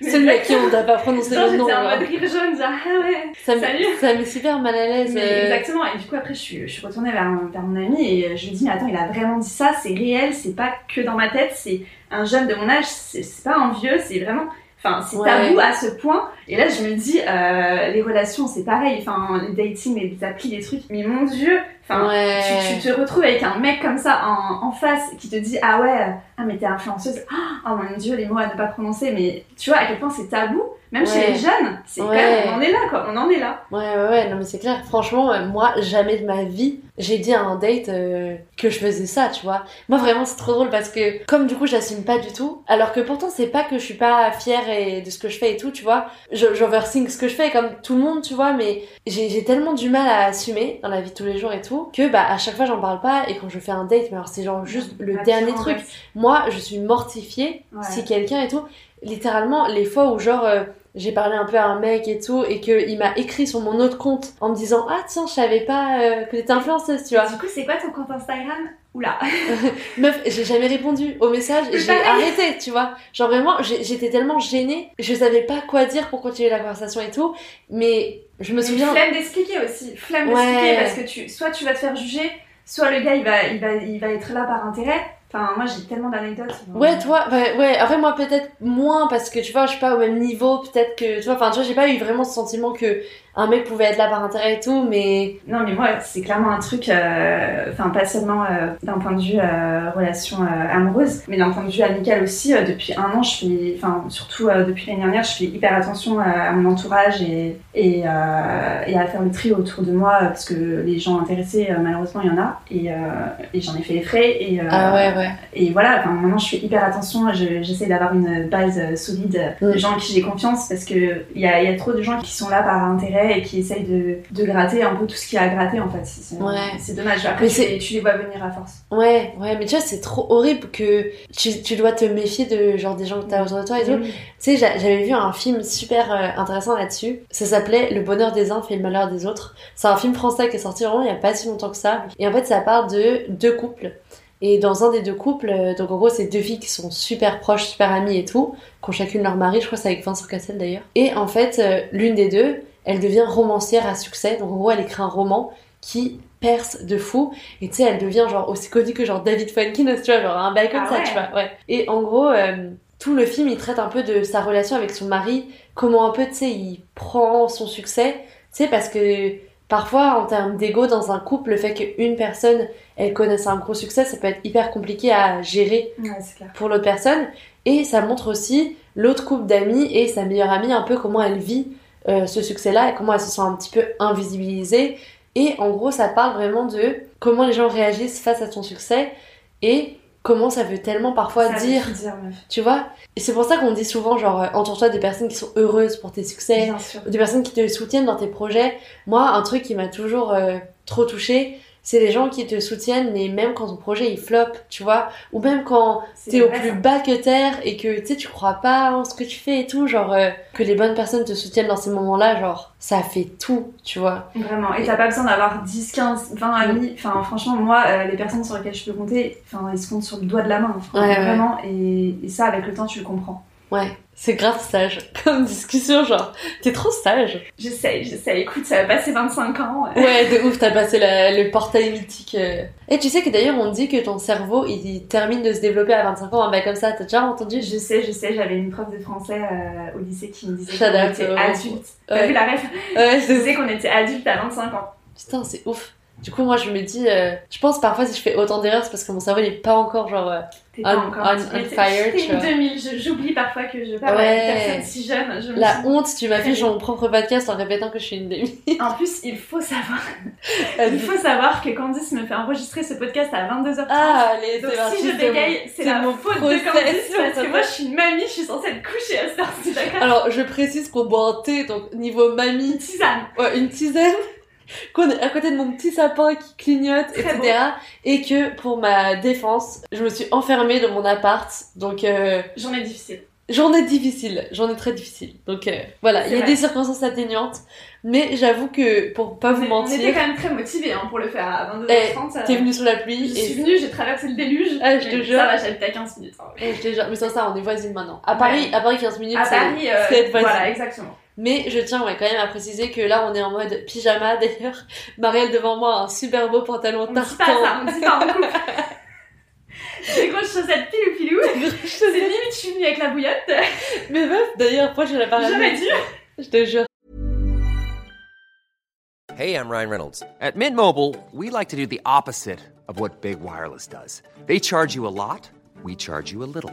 c'est celui à qui on doit pas prononcer le nom. j'étais en mode rire jaune, genre Ah ouais. Ça me, Salut. ça me met super mal à l'aise. Euh, exactement, et du coup après je suis, je suis retournée vers, vers mon ami et je lui dis mais attends il a vraiment dit ça, c'est réel, c'est pas que dans ma tête, c'est un jeune de mon âge, c'est c'est pas un vieux, c'est vraiment... Enfin c'est Ouais. tabou à ce point. Et là je me dis euh, les relations c'est pareil, enfin les dating, les applis, les trucs, mais mon dieu, enfin ouais. tu, tu te retrouves avec un mec comme ça en, en face qui te dit ah ouais, ah mais t'es influenceuse, oh mon dieu les mots à ne pas prononcer, mais tu vois à quel point c'est tabou Même chez les jeunes, c'est Ouais. même, on en est là, quoi. On en est là. Ouais, ouais, ouais, non, mais c'est clair. Franchement, euh, moi, jamais de ma vie, j'ai dit à un date euh, que je faisais ça, tu vois. Moi, vraiment, c'est trop drôle parce que, comme du coup, j'assume pas du tout, alors que pourtant, c'est pas que je suis pas fière et de ce que je fais et tout, tu vois. Je- J'overthink ce que je fais comme tout le monde, tu vois, mais j'ai tellement du mal à assumer dans la vie de tous les jours et tout, que bah, à chaque fois, j'en parle pas et quand je fais un date, mais alors, c'est genre juste le Pas dernier truc. Moi, je suis mortifiée si quelqu'un et tout. Littéralement, les fois où genre euh, j'ai parlé un peu à un mec et tout, et qu'il m'a écrit sur mon autre compte en me disant Ah tiens, je savais pas euh, que t'étais influenceuse, tu vois. Du coup, c'est quoi ton compte Instagram? Oula. Meuf, j'ai jamais répondu au message, j'ai arrêté, tu vois. Genre vraiment, j'étais tellement gênée, je savais pas quoi dire pour continuer la conversation et tout, mais je me Mais souviens. Flemme d'expliquer aussi. Flemme Ouais. d'expliquer parce que tu, soit tu vas te faire juger, soit le gars il va, il va, il va être là par intérêt. Enfin, moi j'ai tellement d'anecdotes. Ouais, toi, ouais, ouais, après moi peut-être moins parce que tu vois, je suis pas au même niveau, peut-être que, tu vois, enfin, tu vois, j'ai pas eu vraiment ce sentiment que un mec pouvait être là par intérêt et tout, mais Non, mais moi c'est clairement un truc, euh, enfin pas seulement euh, d'un point de vue euh, relation amoureuse, mais d'un point de vue amical aussi. depuis un an, je fais, enfin surtout depuis l'année dernière, je fais hyper attention à, mon entourage et, et, et à faire le tri autour de moi parce que les gens intéressés, malheureusement, il y en a et, et j'en ai fait les frais. Et, ah ouais, ouais. Et voilà, maintenant je fais hyper attention, je- j'essaie d'avoir une base solide de Mm. gens en qui j'ai confiance parce que il y a, y a trop de gens qui sont là par intérêt et qui essayent de, de gratter un peu tout ce qu'il y a à gratter en fait. C'est c'est- Ouais. c'est dommage. Après, Mais tu, les, tu les vois venir à force. Ouais, ouais, mais tu vois, c'est trop horrible que tu, tu dois te méfier de genre des gens que t'as autour de toi et tout. Mm. Tu sais, j'a- j'avais vu un film super euh, intéressant là-dessus. Ça s'appelait Le bonheur des uns fait le malheur des autres. C'est un film français qui est sorti vraiment il y a pas si longtemps que ça. Et en fait, ça parle de deux couples. Et dans un des deux couples, euh, donc en gros, c'est deux filles qui sont super proches, super amies et tout, qui ont chacune leur mari. Je crois que c'est avec Vincent Cassel d'ailleurs. Et en fait, euh, l'une des deux, elle devient romancière à succès. Donc en gros, elle écrit un roman qui perce de fou. Et tu sais, elle devient genre aussi connue que genre David Fuenkin, tu vois, genre un bail comme Ah ça, ouais. tu vois. Ouais. Et en gros, euh, tout le film, il traite un peu de sa relation avec son mari, comment un peu, tu sais, il prend son succès, tu sais, parce que parfois, en termes d'ego dans un couple, le fait qu'une personne, elle connaisse un gros succès, ça peut être hyper compliqué à gérer Ouais, c'est clair. pour l'autre personne. Et ça montre aussi l'autre couple d'amis et sa meilleure amie, un peu comment elle vit euh, ce succès-là et comment elle se sent un petit peu invisibilisée. Et en gros, ça parle vraiment de comment les gens réagissent face à ton succès et comment ça veut tellement parfois Ça dire, tu vois. Et c'est pour ça qu'on dit souvent, genre, euh, entoure-toi des personnes qui sont heureuses pour tes succès, des personnes qui te soutiennent dans tes projets. Moi, un truc qui m'a toujours euh, trop touchée, c'est les gens qui te soutiennent, mais même quand ton projet il flop, tu vois, ou même quand t'es au plus bas que terre et que tu sais tu crois pas en ce que tu fais et tout, genre euh, que les bonnes personnes te soutiennent dans ces moments-là, genre ça fait tout, tu vois. Vraiment. Et t'as pas besoin d'avoir 10, 15, 20 amis. Enfin, franchement, moi, euh, les personnes sur lesquelles je peux compter, enfin, ils se comptent sur le doigt de la main. Ouais, ouais. vraiment. Et, et ça, avec le temps, tu le comprends. Ouais, c'est grave sage comme discussion, genre t'es trop sage. J'essaye, j'essaye. Écoute, ça va passer 25 ans. euh. Ouais, de ouf, t'as passé la- le portail mythique. euh. Et tu sais que d'ailleurs on dit que ton cerveau il termine de se développer à 25 ans, un bail comme ça, t'as déjà entendu Je sais, je sais, j'avais une prof de français euh, au lycée qui me disait qu'on était euh, adulte. T'as Ouais. vu la rêve Ouais, Je disais qu'on était adulte à 25 ans. Putain, c'est ouf. Du coup, moi, je me dis, euh, je pense parfois si je fais autant d'erreurs, c'est parce que mon cerveau il est pas encore genre. euh, On- pas encore. on- on fire, t'es tu une vois. 2000. Je- J'oublie parfois que je parle Ouais. avec une personne si jeune. Je me La honte, tu m'as fait Très sur mon propre podcast en répétant que je suis une demi. En plus, il faut savoir, il faut savoir que Candice me fait enregistrer ce podcast à 22h30. Ah, allez, Donc si je bégaye, c'est la mon faute de Candice parce que moi je suis une mamie, je suis censée être couchée à cette heure-ci, d'accord? Alors, je précise qu'on boit un thé, donc niveau mamie, Une tisane. ouais, une tisane, à côté de mon petit sapin qui clignote, Très etc. Et que pour ma défense, je me suis enfermée dans mon appart, donc euh, J'en ai difficile. journée difficile, journée très difficile. Donc euh, voilà, il y a vrai. des circonstances atténuantes, mais j'avoue que pour pas On, vous est- on était mentir, quand même très motivés hein, pour le faire à 22h30. Eh, t'es venu sous la Je pluie suis et venue, j'ai traversé le déluge. Ah, je te jure. Ça va, j'habite à 15 minutes. hein. Eh, je te jure, mais sans ça, on est voisines maintenant. À Paris, à Paris 15 minutes, À Paris, euh, voilà, exactement. Mais je tiens ouais, quand même à préciser que là, on est en mode pyjama. D'ailleurs, Marielle devant moi a un super beau pantalon On dit pas tartan. ça, on dit pas. Des grosses chaussettes pilou pilou. C'est limite, je suis venue avec la bouillotte. Mais meuf, d'ailleurs, pourquoi je pas J'aurais ramené dû. Je te jure. Hey, I'm Ryan Reynolds. At Mint Mobile, we like to do the opposite of what Big Wireless does. They charge you a lot, we charge you a little.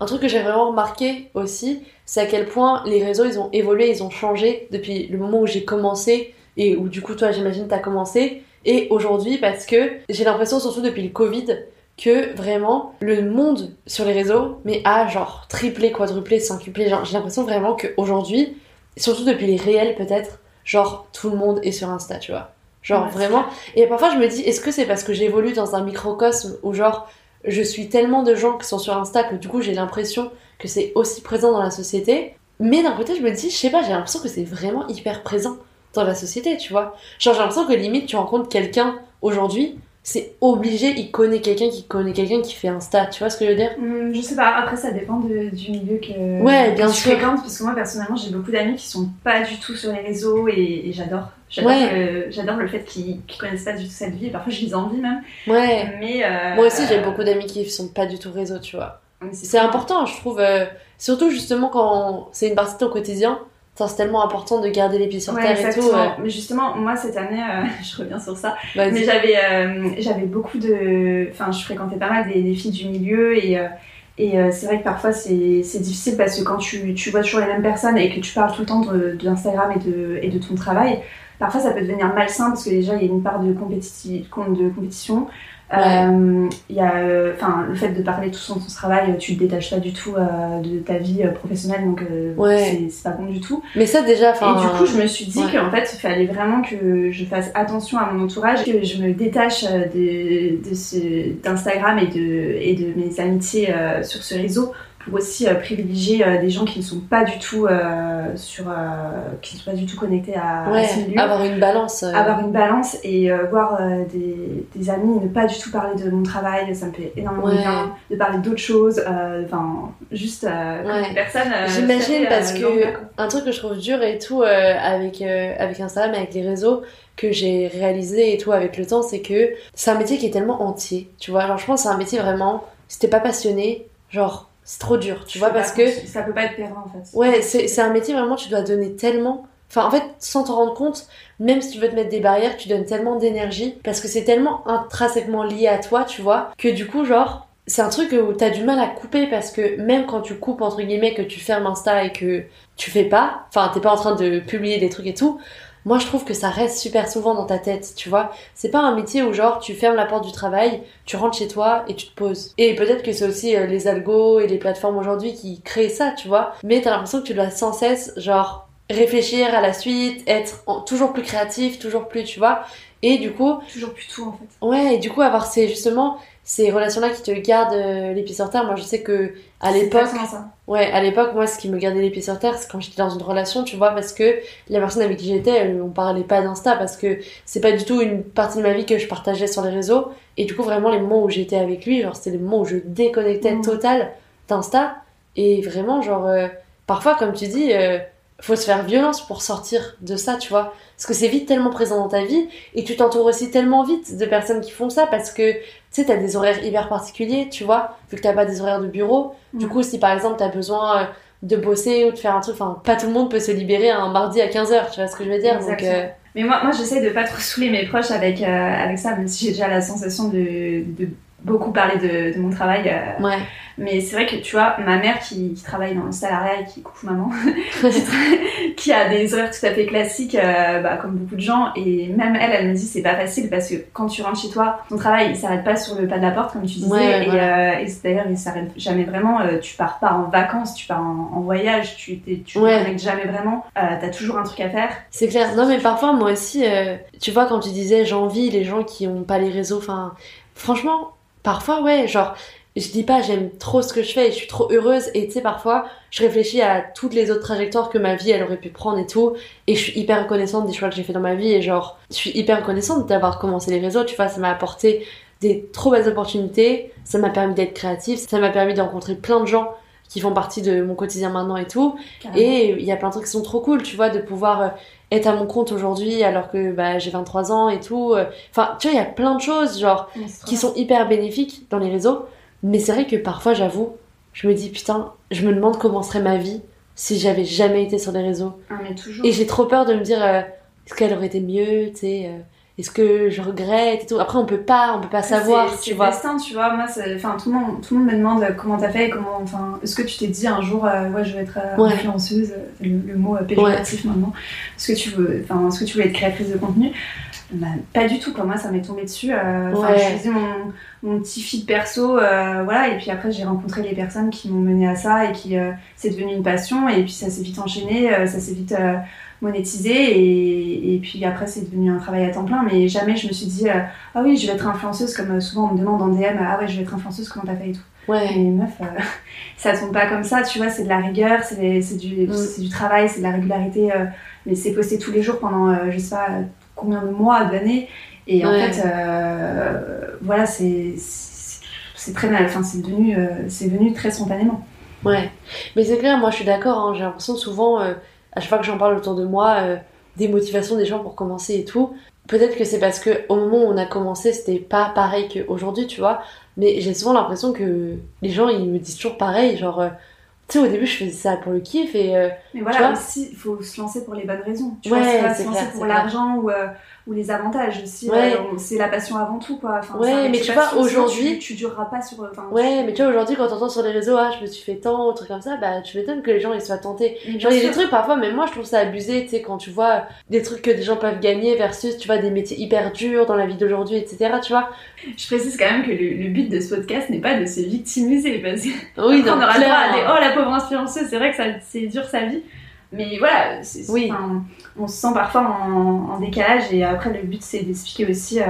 Un truc que j'ai vraiment remarqué aussi, c'est à quel point les réseaux ils ont évolué, ils ont changé depuis le moment où j'ai commencé et où du coup toi j'imagine t'as commencé et aujourd'hui parce que j'ai l'impression surtout depuis le Covid que vraiment le monde sur les réseaux mais a genre triplé, quadruplé. Genre j'ai l'impression vraiment qu'aujourd'hui, surtout depuis les réels peut-être, genre tout le monde est sur Insta, tu vois. Genre Ouais, vraiment. Et parfois je me dis, est-ce que c'est parce que j'évolue dans un microcosme où genre je suis tellement de gens qui sont sur Insta que du coup j'ai l'impression que c'est aussi présent dans la société. Mais d'un côté je me dis, je sais pas, j'ai l'impression que c'est vraiment hyper présent dans la société, tu vois. Genre j'ai l'impression que limite tu rencontres quelqu'un aujourd'hui, c'est obligé, il connaît quelqu'un qui connaît quelqu'un qui fait Insta, tu vois ce que je veux dire? Hum, je sais pas, après ça dépend de- du milieu que, Ouais, bien que tu sûr. fréquentes, parce que moi personnellement j'ai beaucoup d'amis qui sont pas du tout sur les réseaux et, et j'adore. J'adore Ouais. le, j'adore le fait qu'ils connaissent pas du tout cette vie, et parfois je les envie même. Ouais. Mais, euh, Moi aussi j'ai beaucoup d'amis qui sont pas du tout réseau, tu vois. C'est important, je trouve. euh, surtout justement quand c'est une partie de ton quotidien, c'est tellement important de garder les pieds sur Ouais, terre et tout. euh, Mais justement, moi cette année, euh, je reviens sur ça, mais j'avais euh, j'avais beaucoup de. Enfin, je fréquentais pas mal des, des filles du milieu et. euh, et c'est vrai que parfois c'est c'est difficile parce que quand tu, tu vois toujours les mêmes personnes et que tu parles tout le temps de, de l'Instagram et de, et de ton travail, parfois ça peut devenir malsain parce que déjà il y a une part de, compétition de compétition. Euh, Il y a euh, enfin le fait de parler tout de ton travail, tu te détaches pas du tout euh, de ta vie euh, professionnelle donc euh, Ouais. c'est- pas bon du tout. Mais ça déjà, enfin. Et du coup, je me suis dit ouais. qu'en fait, il fallait vraiment que je fasse attention à mon entourage, que je me détache euh, de, de ce- d'Instagram et de, et de mes amitiés euh, sur ce réseau pour aussi euh, privilégier euh, des gens qui ne sont pas du tout euh, sur, qui ne sont pas du tout connectés à, à ouais, ce milieu. avoir une balance. Avoir une balance et voir des, des amis ne pas du tout parler de mon travail, ça me fait énormément Ouais. bien. De parler d'autres choses, enfin, juste Ouais. personne. J'imagine parce que un truc que je trouve dur et tout avec avec Instagram, avec les réseaux que j'ai réalisé et tout avec le temps, c'est que c'est un métier qui est tellement entier, tu vois. Genre je pense que c'est un métier vraiment, si t'es pas passionné, genre c'est trop dur, tu Je vois, parce que ça peut pas être pérenne en fait. ouais, c'est c'est un métier vraiment tu dois donner tellement. Enfin, en fait, sans te rendre compte, même si tu veux te mettre des barrières, tu donnes tellement d'énergie parce que c'est tellement intrinsèquement lié à toi, tu vois, que du coup, genre, c'est un truc où t'as du mal à couper parce que même quand tu coupes, entre guillemets, que tu fermes Insta et que tu fais pas, enfin, t'es pas en train de publier des trucs et tout, moi je trouve que ça reste super souvent dans ta tête, tu vois. C'est pas un métier où genre tu fermes la porte du travail, tu rentres chez toi et tu te poses. Et peut-être que c'est aussi euh, les algos et les plateformes aujourd'hui qui créent ça, tu vois. Mais t'as l'impression que tu dois sans cesse, genre, réfléchir à la suite, être toujours plus créatif, toujours plus, tu vois. Et du coup, Toujours plus tout en fait. ouais, et du coup avoir ces, justement, ces relations-là qui te gardent euh, les pieds sur terre. Moi je sais que à C'est l'époque. Ouais, à l'époque, moi, ce qui me gardait les pieds sur terre, c'est quand j'étais dans une relation, tu vois, parce que la personne avec qui j'étais, on parlait pas d'Insta, parce que c'est pas du tout une partie de ma vie que je partageais sur les réseaux. Et du coup, vraiment, les moments où j'étais avec lui, genre, c'était les moments où je déconnectais Mhm. total d'Insta. Et vraiment, genre, euh, parfois, comme tu dis, euh, faut se faire violence pour sortir de ça, tu vois. Parce que c'est vite tellement présent dans ta vie, et tu t'entoures aussi tellement vite de personnes qui font ça, parce que, tu sais, t'as des horaires hyper particuliers, tu vois, vu que t'as pas des horaires de bureau. Du Mhm. coup, si par exemple t'as besoin euh, de bosser ou de faire un truc, enfin, pas tout le monde peut se libérer un mardi à 15h, tu vois ce que je veux dire Donc, euh, Mais moi, moi j'essaie de pas trop saouler mes proches avec, euh, avec ça, même si j'ai déjà la sensation de, de beaucoup parler de, de mon travail. euh, ouais. Mais c'est vrai que tu vois, ma mère qui, qui travaille dans le salariat et qui, coucou maman, qui a des horaires tout à fait classiques, euh, bah, comme beaucoup de gens, et même elle, elle me dit c'est pas facile parce que quand tu rentres chez toi, ton travail il s'arrête pas sur le pas de la porte, comme tu disais, Ouais, et, voilà. euh, et d'ailleurs il s'arrête jamais vraiment. euh, tu pars pas en vacances, tu pars en, en voyage, tu tu Ouais. jamais vraiment, t'as toujours un truc à faire. C'est clair. Non, mais parfois, moi aussi, tu vois, quand tu disais j'envie les gens qui ont pas les réseaux, enfin, franchement, parfois, ouais, genre, je dis pas j'aime trop ce que je fais et je suis trop heureuse, et tu sais, parfois, je réfléchis à toutes les autres trajectoires que ma vie elle aurait pu prendre et tout, et je suis hyper reconnaissante des choix que j'ai fait dans ma vie, et genre, je suis hyper reconnaissante d'avoir commencé les réseaux, tu vois, ça m'a apporté des trop belles opportunités, ça m'a permis d'être créative, ça m'a permis de rencontrer plein de gens qui font partie de mon quotidien maintenant et tout. carrément. Et il y a plein de trucs qui sont trop cool, tu vois, de pouvoir euh, être à mon compte aujourd'hui alors que bah, j'ai 23 ans et tout. euh. Enfin, tu vois, il y a plein de choses, genre, qui sont hyper bénéfiques dans les réseaux. Mais c'est vrai que parfois, j'avoue, je me dis, putain, je me demande comment serait ma vie si j'avais jamais été sur les réseaux. Ah, mais toujours. Et j'ai trop peur de me dire, euh, est-ce qu'elle aurait été mieux, tu sais, euh, est-ce que je regrette et tout. Après, on peut pas, on peut pas savoir, C'est- tu c'est vois. destin, tu vois. Moi, c'est- enfin, tout le monde, tout le monde me demande euh, comment t'as fait, comment, enfin, est-ce que tu t'es dit un jour, euh, ouais, je vais être euh, Ouais. influenceuse, euh, le, le mot euh, péjoratif maintenant. Est-ce que tu veux, enfin, est-ce que tu voulais être créatrice de contenu? Bah, Pas du tout. Quoi. Moi, ça m'est tombé dessus. Ouais. je faisais mon, mon petit feed perso, voilà. Et puis après, j'ai rencontré les personnes qui m'ont mené à ça et qui, c'est devenu une passion. Et puis ça s'est vite enchaîné, ça s'est vite monétisé. Et, et puis après, c'est devenu un travail à temps plein. Mais jamais je me suis dit. euh, ah oui, je vais être influenceuse, comme euh, souvent on me demande en DM, ah ouais, je vais être influenceuse, comment t'as fait et tout. Ouais. Mais meuf, euh, ça tombe pas comme ça, tu vois, c'est de la rigueur, c'est du, Mm. du travail, c'est de la régularité, euh, mais c'est posté tous les jours pendant, je sais pas, combien de mois, d'années. Et en fait, voilà, c'est très mal, enfin, c'est devenu, c'est venu très spontanément. Ouais, mais c'est clair, moi je suis d'accord, hein, j'ai l'impression souvent, à chaque fois que j'en parle autour de moi, euh, des motivations des gens pour commencer et tout. Peut-être que c'est parce que au moment où on a commencé, c'était pas pareil qu'aujourd'hui, tu vois, mais j'ai souvent l'impression que les gens ils me disent toujours pareil, genre, euh, tu sais, au début je faisais ça pour le kiff et. euh, Mais voilà, aussi, il faut se lancer pour les bonnes raisons. Tu Ouais, vois, c'est pas se lancer clair, pour l'argent ou, euh, ou les avantages aussi. Ouais. euh, on- c'est la passion avant tout, quoi. Enfin, Ouais, mais tu vois, aujourd'hui- Tu, tu dureras pas sur. Ouais, mais tu vois, aujourd'hui quand t'entends sur les réseaux, ah, je me suis fait tant, ou trucs comme ça, bah tu m'étonnes que les gens ils soient tentés. Mais Genre, il y a des trucs parfois, même moi je trouve ça abusé, tu sais, quand tu vois des trucs que des gens peuvent gagner versus, tu vois, des métiers hyper durs dans la vie d'aujourd'hui, etc., tu vois. Je précise quand même que le, le but de ce podcast n'est pas de se victimiser parce que Oui, après, on non, aura le droit à des clairement. oh la pauvre influenceuse, c'est vrai que ça c'est dur sa vie. Mais voilà, Oui. on se sent parfois en, en décalage et après le but c'est d'expliquer aussi euh,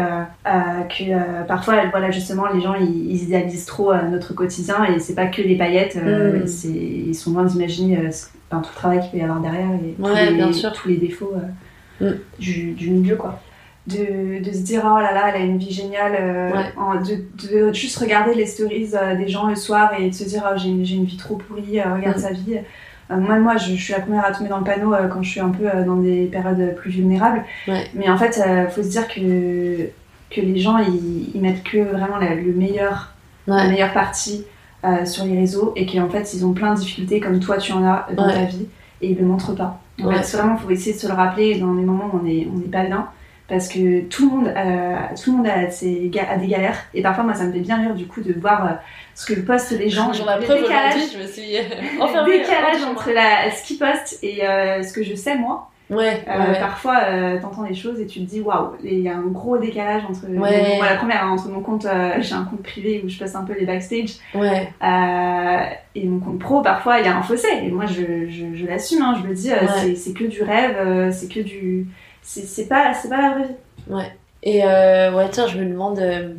euh, que euh, parfois voilà justement les gens ils, ils idéalisent trop notre quotidien et c'est pas que les paillettes, Mm. ils sont loin d'imaginer tout le travail qu'il peut y avoir derrière et tous, les, bien sûr. tous les défauts Mm. du, du milieu quoi. De, de se dire oh là là elle a une vie géniale euh, Ouais. en- de, de juste regarder les stories euh, des gens le soir et de se dire oh, j'ai une, j'ai une vie trop pourrie euh, regarde Mm. sa vie moi, moi je, je suis la première à tomber dans le panneau euh, quand je suis un peu euh, dans des périodes plus vulnérables Ouais. mais en fait il faut se dire que, que les gens ils, ils mettent que vraiment la, le meilleur la meilleure partie euh, sur les réseaux et qu'en fait ils ont plein de difficultés comme toi tu en as dans Ouais. ta vie et ils le montrent pas. En fait, vraiment faut essayer de se le rappeler dans les moments où on n'est pas bien parce que tout le monde euh, tout le monde a, ses a des galères et parfois moi ça me fait bien rire du coup de voir euh, ce que postent les gens J'en ai preuve décalage, je me suis le enfermée. décalage en entre la, ce qu'ils postent et euh, ce que je sais moi Ouais, euh. Parfois, euh, t'entends des choses et tu te dis waouh, il y a un gros décalage entre. Ouais. Moi, la première, hein, entre mon compte, euh, j'ai un compte privé où je passe un peu les backstage Ouais, euh, et mon compte pro, parfois, il y a un fossé. Et moi, je, je, je l'assume, hein, je le dis, euh, c'est- que du rêve, euh, c'est que du. C'est c'est pas, c'est pas la vraie vie. ouais. Et euh, ouais, tiens, je me demande, euh,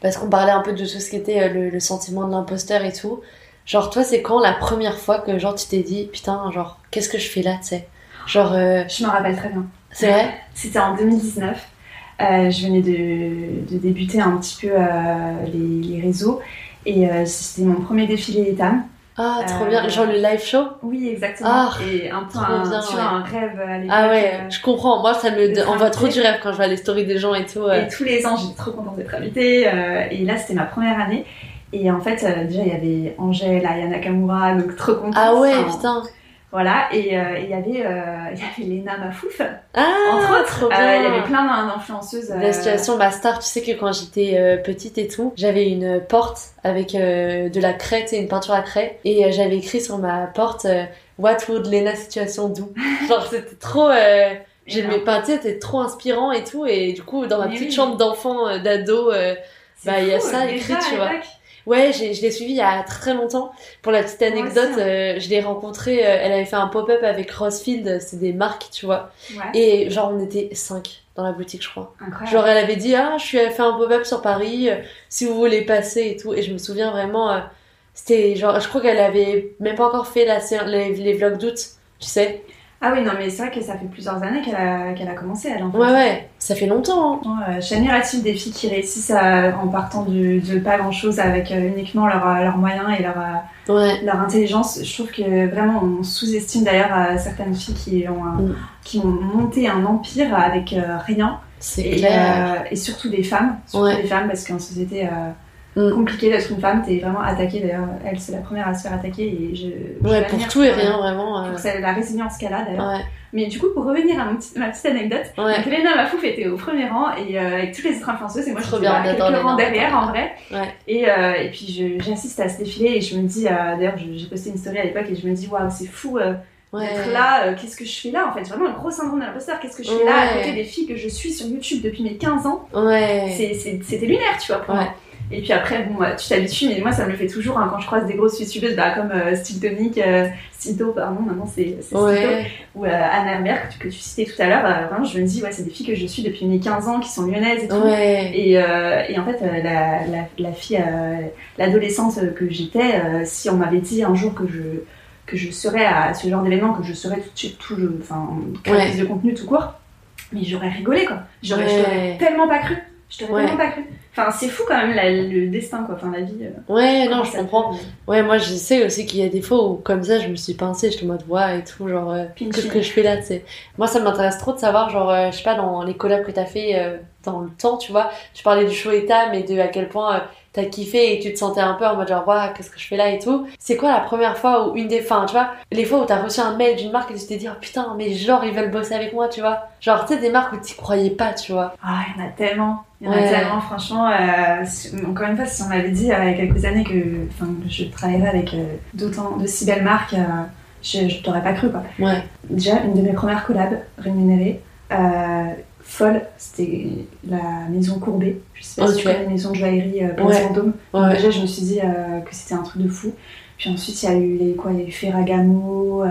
parce qu'on parlait un peu de tout ce qui était euh, le, le sentiment de l'imposteur et tout. Genre, toi, c'est quand la première fois que genre tu t'es dit, putain, genre, qu'est-ce que je fais là, tu sais? Genre, euh, Je me rappelle très bien. c'est vrai? C'était en 2019. Euh, je venais de, de débuter un petit peu les, les réseaux et c'était mon premier défilé Etam. Ah, trop Euh, bien. Genre le live show Oui, exactement. Ah, et un peu un, bien, tu vois, ouais. un rêve à l'époque. Ah ouais, euh, je comprends. Moi, ça me envoie trop du rêve quand je vois les stories des gens et tout. Et tous les ans, j'étais trop contente d'être invitée. euh, et là, c'était ma première année. Et en fait, euh, déjà, il y avait Angèle, Aya Nakamura, donc trop contente. Ah ouais, Enfin, putain. Voilà, et euh, il y avait, euh, il y avait Léna Mafouf, Ah, entre autres. Euh, il y avait plein d'in- d'influenceuses. euh, La situation ma star, tu sais que quand j'étais euh, petite et tout, j'avais une porte avec euh, de la craie, tu sais, une peinture à craie, et euh, j'avais écrit sur ma porte euh, What would Lena situation do? Genre c'était trop, euh, j'aimais pas, tu sais, c'était trop inspirant et tout, et du coup dans ma Mais petite oui. chambre d'enfant, euh, d'ado, euh, bah, il y a ça écrit, tu vois. Ouais, j'ai- je l'ai suivi il y a très longtemps. Pour la petite anecdote, euh, je l'ai rencontrée, euh, elle avait fait un pop-up avec Rosefield, c'est des marques, tu vois. Ouais, Et genre on était cinq dans la boutique, je crois. incroyable. Genre elle avait dit ah je suis allée faire un pop-up sur Paris euh, si vous voulez passer et tout et je me souviens vraiment euh, c'était genre je crois qu'elle avait même pas encore fait la les, les vlogs d'août tu sais Ah oui, non, mais c'est vrai que ça fait plusieurs années qu'elle a, qu'elle a commencé, elle, en fait. ouais ouais ça fait longtemps hein. Ouais, Je suis admirative des filles qui réussissent à- en partant du- de pas grand chose avec euh, uniquement leurs leurs moyens et leur, euh, ouais leur intelligence. Je trouve que vraiment on sous-estime d'ailleurs euh, certaines filles qui ont, un- Mm. qui ont monté un empire avec euh, rien. c'est Et, clair euh, et surtout des femmes, surtout Ouais. des femmes parce qu'en société euh, Mm. compliqué d'être une femme, t'es vraiment attaquée. D'ailleurs, elle c'est la première à se faire attaquer et je. je ouais pour tout et euh, rien vraiment euh, Pour la résilience qu'elle a d'ailleurs. ouais Mais du coup, pour revenir à mon petit- ma petite anecdote, ouais donc Léna Mafouf était au premier rang et euh, avec toutes les autres influenceuses et moi Trop bien, là, on quelques rangs derrière en vrai. Ouais. Et, euh, et puis je- j'assiste à ce défilé et je me dis, d'ailleurs je- j'ai posté une story à l'époque et je me dis waouh c'est fou ouais d'être là, euh, qu'est-ce que je fais là en fait, vraiment un gros syndrome de l'imposteur, qu'est-ce que je fais là? À côté des filles que je suis sur YouTube depuis mes 15 ans, ouais c'était lunaire tu vois pour moi. Et puis après, bon, bah, tu t'habitues, mais moi ça me le fait toujours hein, quand je croise des grosses youtubeuses bah, comme euh, Tonic, euh, pardon, maintenant c'est ouais ou euh, Anne Herbert que tu, citais tout à l'heure, euh, vraiment je me dis, ouais, c'est des filles que je suis depuis mes 15 ans, qui sont lyonnaises et tout. ouais Et, et en fait, la, la, la fille, l'adolescente que j'étais, si on m'avait dit un jour que je, que je serais à ce genre d'événement, que je serais tout de suite tout enfin, créatrice de contenu tout court, mais j'aurais rigolé quoi. J'aurais, je Ouais. t'aurais tellement pas cru. Je t'aurais Ouais. tellement pas cru. Enfin, c'est fou quand même la- le destin quoi, enfin la vie. euh, ouais non je comprends. peut- ouais moi je sais aussi qu'il y a des fois où comme ça je me suis pincée j'étais en mode ouais et tout genre euh, qu'est-ce que je fais là tu sais. Moi ça m'intéresse trop de savoir genre euh, je sais pas dans les collabs que t'as fait euh, dans le temps tu vois. Tu parlais du show état mais de à quel point t'as kiffé et tu te sentais un peu en mode genre ouais qu'est-ce que je fais là et tout. C'est quoi la première fois ou une des fins tu vois les fois où t'as reçu un mail d'une marque et tu t'es dit oh putain mais genre ils veulent bosser avec moi tu vois. Genre tu sais des marques où t'y croyais pas tu vois. Ah, il y en a tellement. Il y en Ouais. a tellement, franchement. euh, encore une fois, si on m'avait dit euh, il y a quelques années que, je travaillerais avec euh, d'autant de si belles marques, je, je t'aurais pas cru quoi. ouais Déjà, une de mes premières collabs rémunérées, folle, c'était la maison Courbet. Je sais pas si tu connais la maison de joaillerie euh, Ouais. Déjà, je me suis dit euh, que c'était un truc de fou. Puis ensuite, il y a eu les, quoi, il y a eu Ferragamo,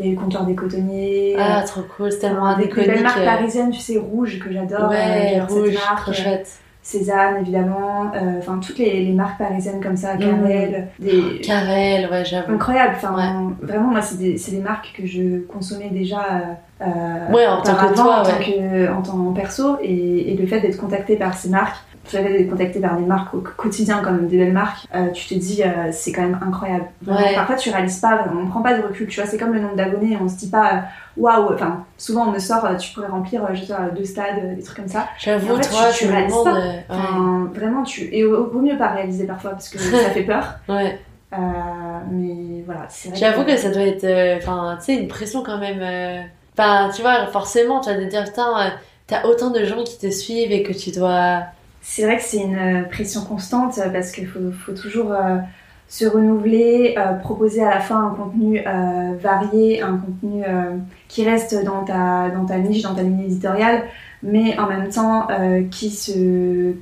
il y a eu Comptoir des Cotonniers. ah trop cool c'est tellement des, des belles iconique marques euh, parisiennes, tu sais, rouges que j'adore. euh, ouais cette rouge marque, trop euh, chouette Cézanne évidemment, euh, enfin toutes les, les marques parisiennes comme ça. Carrel, des Carrel ouais j'avoue incroyables. Enfin vraiment moi c'est des, des marques que je consommais déjà euh, euh, Ouais, en tant que toi, en tant que en tant perso et, et le fait d'être contacté par ces marques, j'avais d'être contacté par des marques au quotidien comme des belles marques, euh, tu te dis euh, c'est quand même incroyable. Ouais. Parfois tu réalises pas, on prend pas de recul, tu vois, c'est comme le nombre d'abonnés, on se dit pas euh, waouh, enfin souvent on me sort, tu pourrais remplir je sais deux stades, des trucs comme ça. J'avoue, En fait, toi, tu- tu réalises pas. ouais. Enfin, vraiment, tu. Et au, vaut mieux pas réaliser parfois parce que ça fait peur. Ouais. Euh, mais voilà, c'est. J'avoue que ça doit être, enfin, tu sais, une pression quand même. Enfin, tu vois, forcément, tu vas te dire, putain, t'as autant de gens qui te suivent et que tu dois. C'est vrai que c'est une euh, pression constante euh, parce qu'il faut, toujours euh, se renouveler, proposer à la fois un contenu varié, un contenu qui reste dans ta, dans ta niche, dans ta ligne éditoriale, mais en même temps qui, se,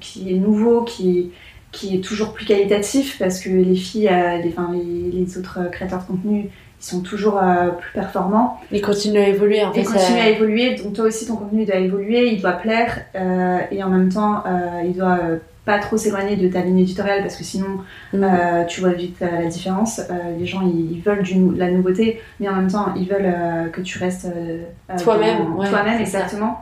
qui est nouveau, qui qui est toujours plus qualitatif parce que les filles, les, enfin, les autres créateurs de contenu, ils sont toujours euh, plus performants. Ils continuent à évoluer, en fait. Et continue ça- à évoluer, donc toi aussi ton contenu doit évoluer, il doit plaire euh, et en même temps euh, il doit euh, pas trop s'éloigner de ta ligne éditoriale parce que sinon Mm. tu vois vite la différence. Les gens ils, ils veulent du, de la nouveauté mais en même temps ils veulent que tu restes Toi-même, ouais, toi-même ça. exactement.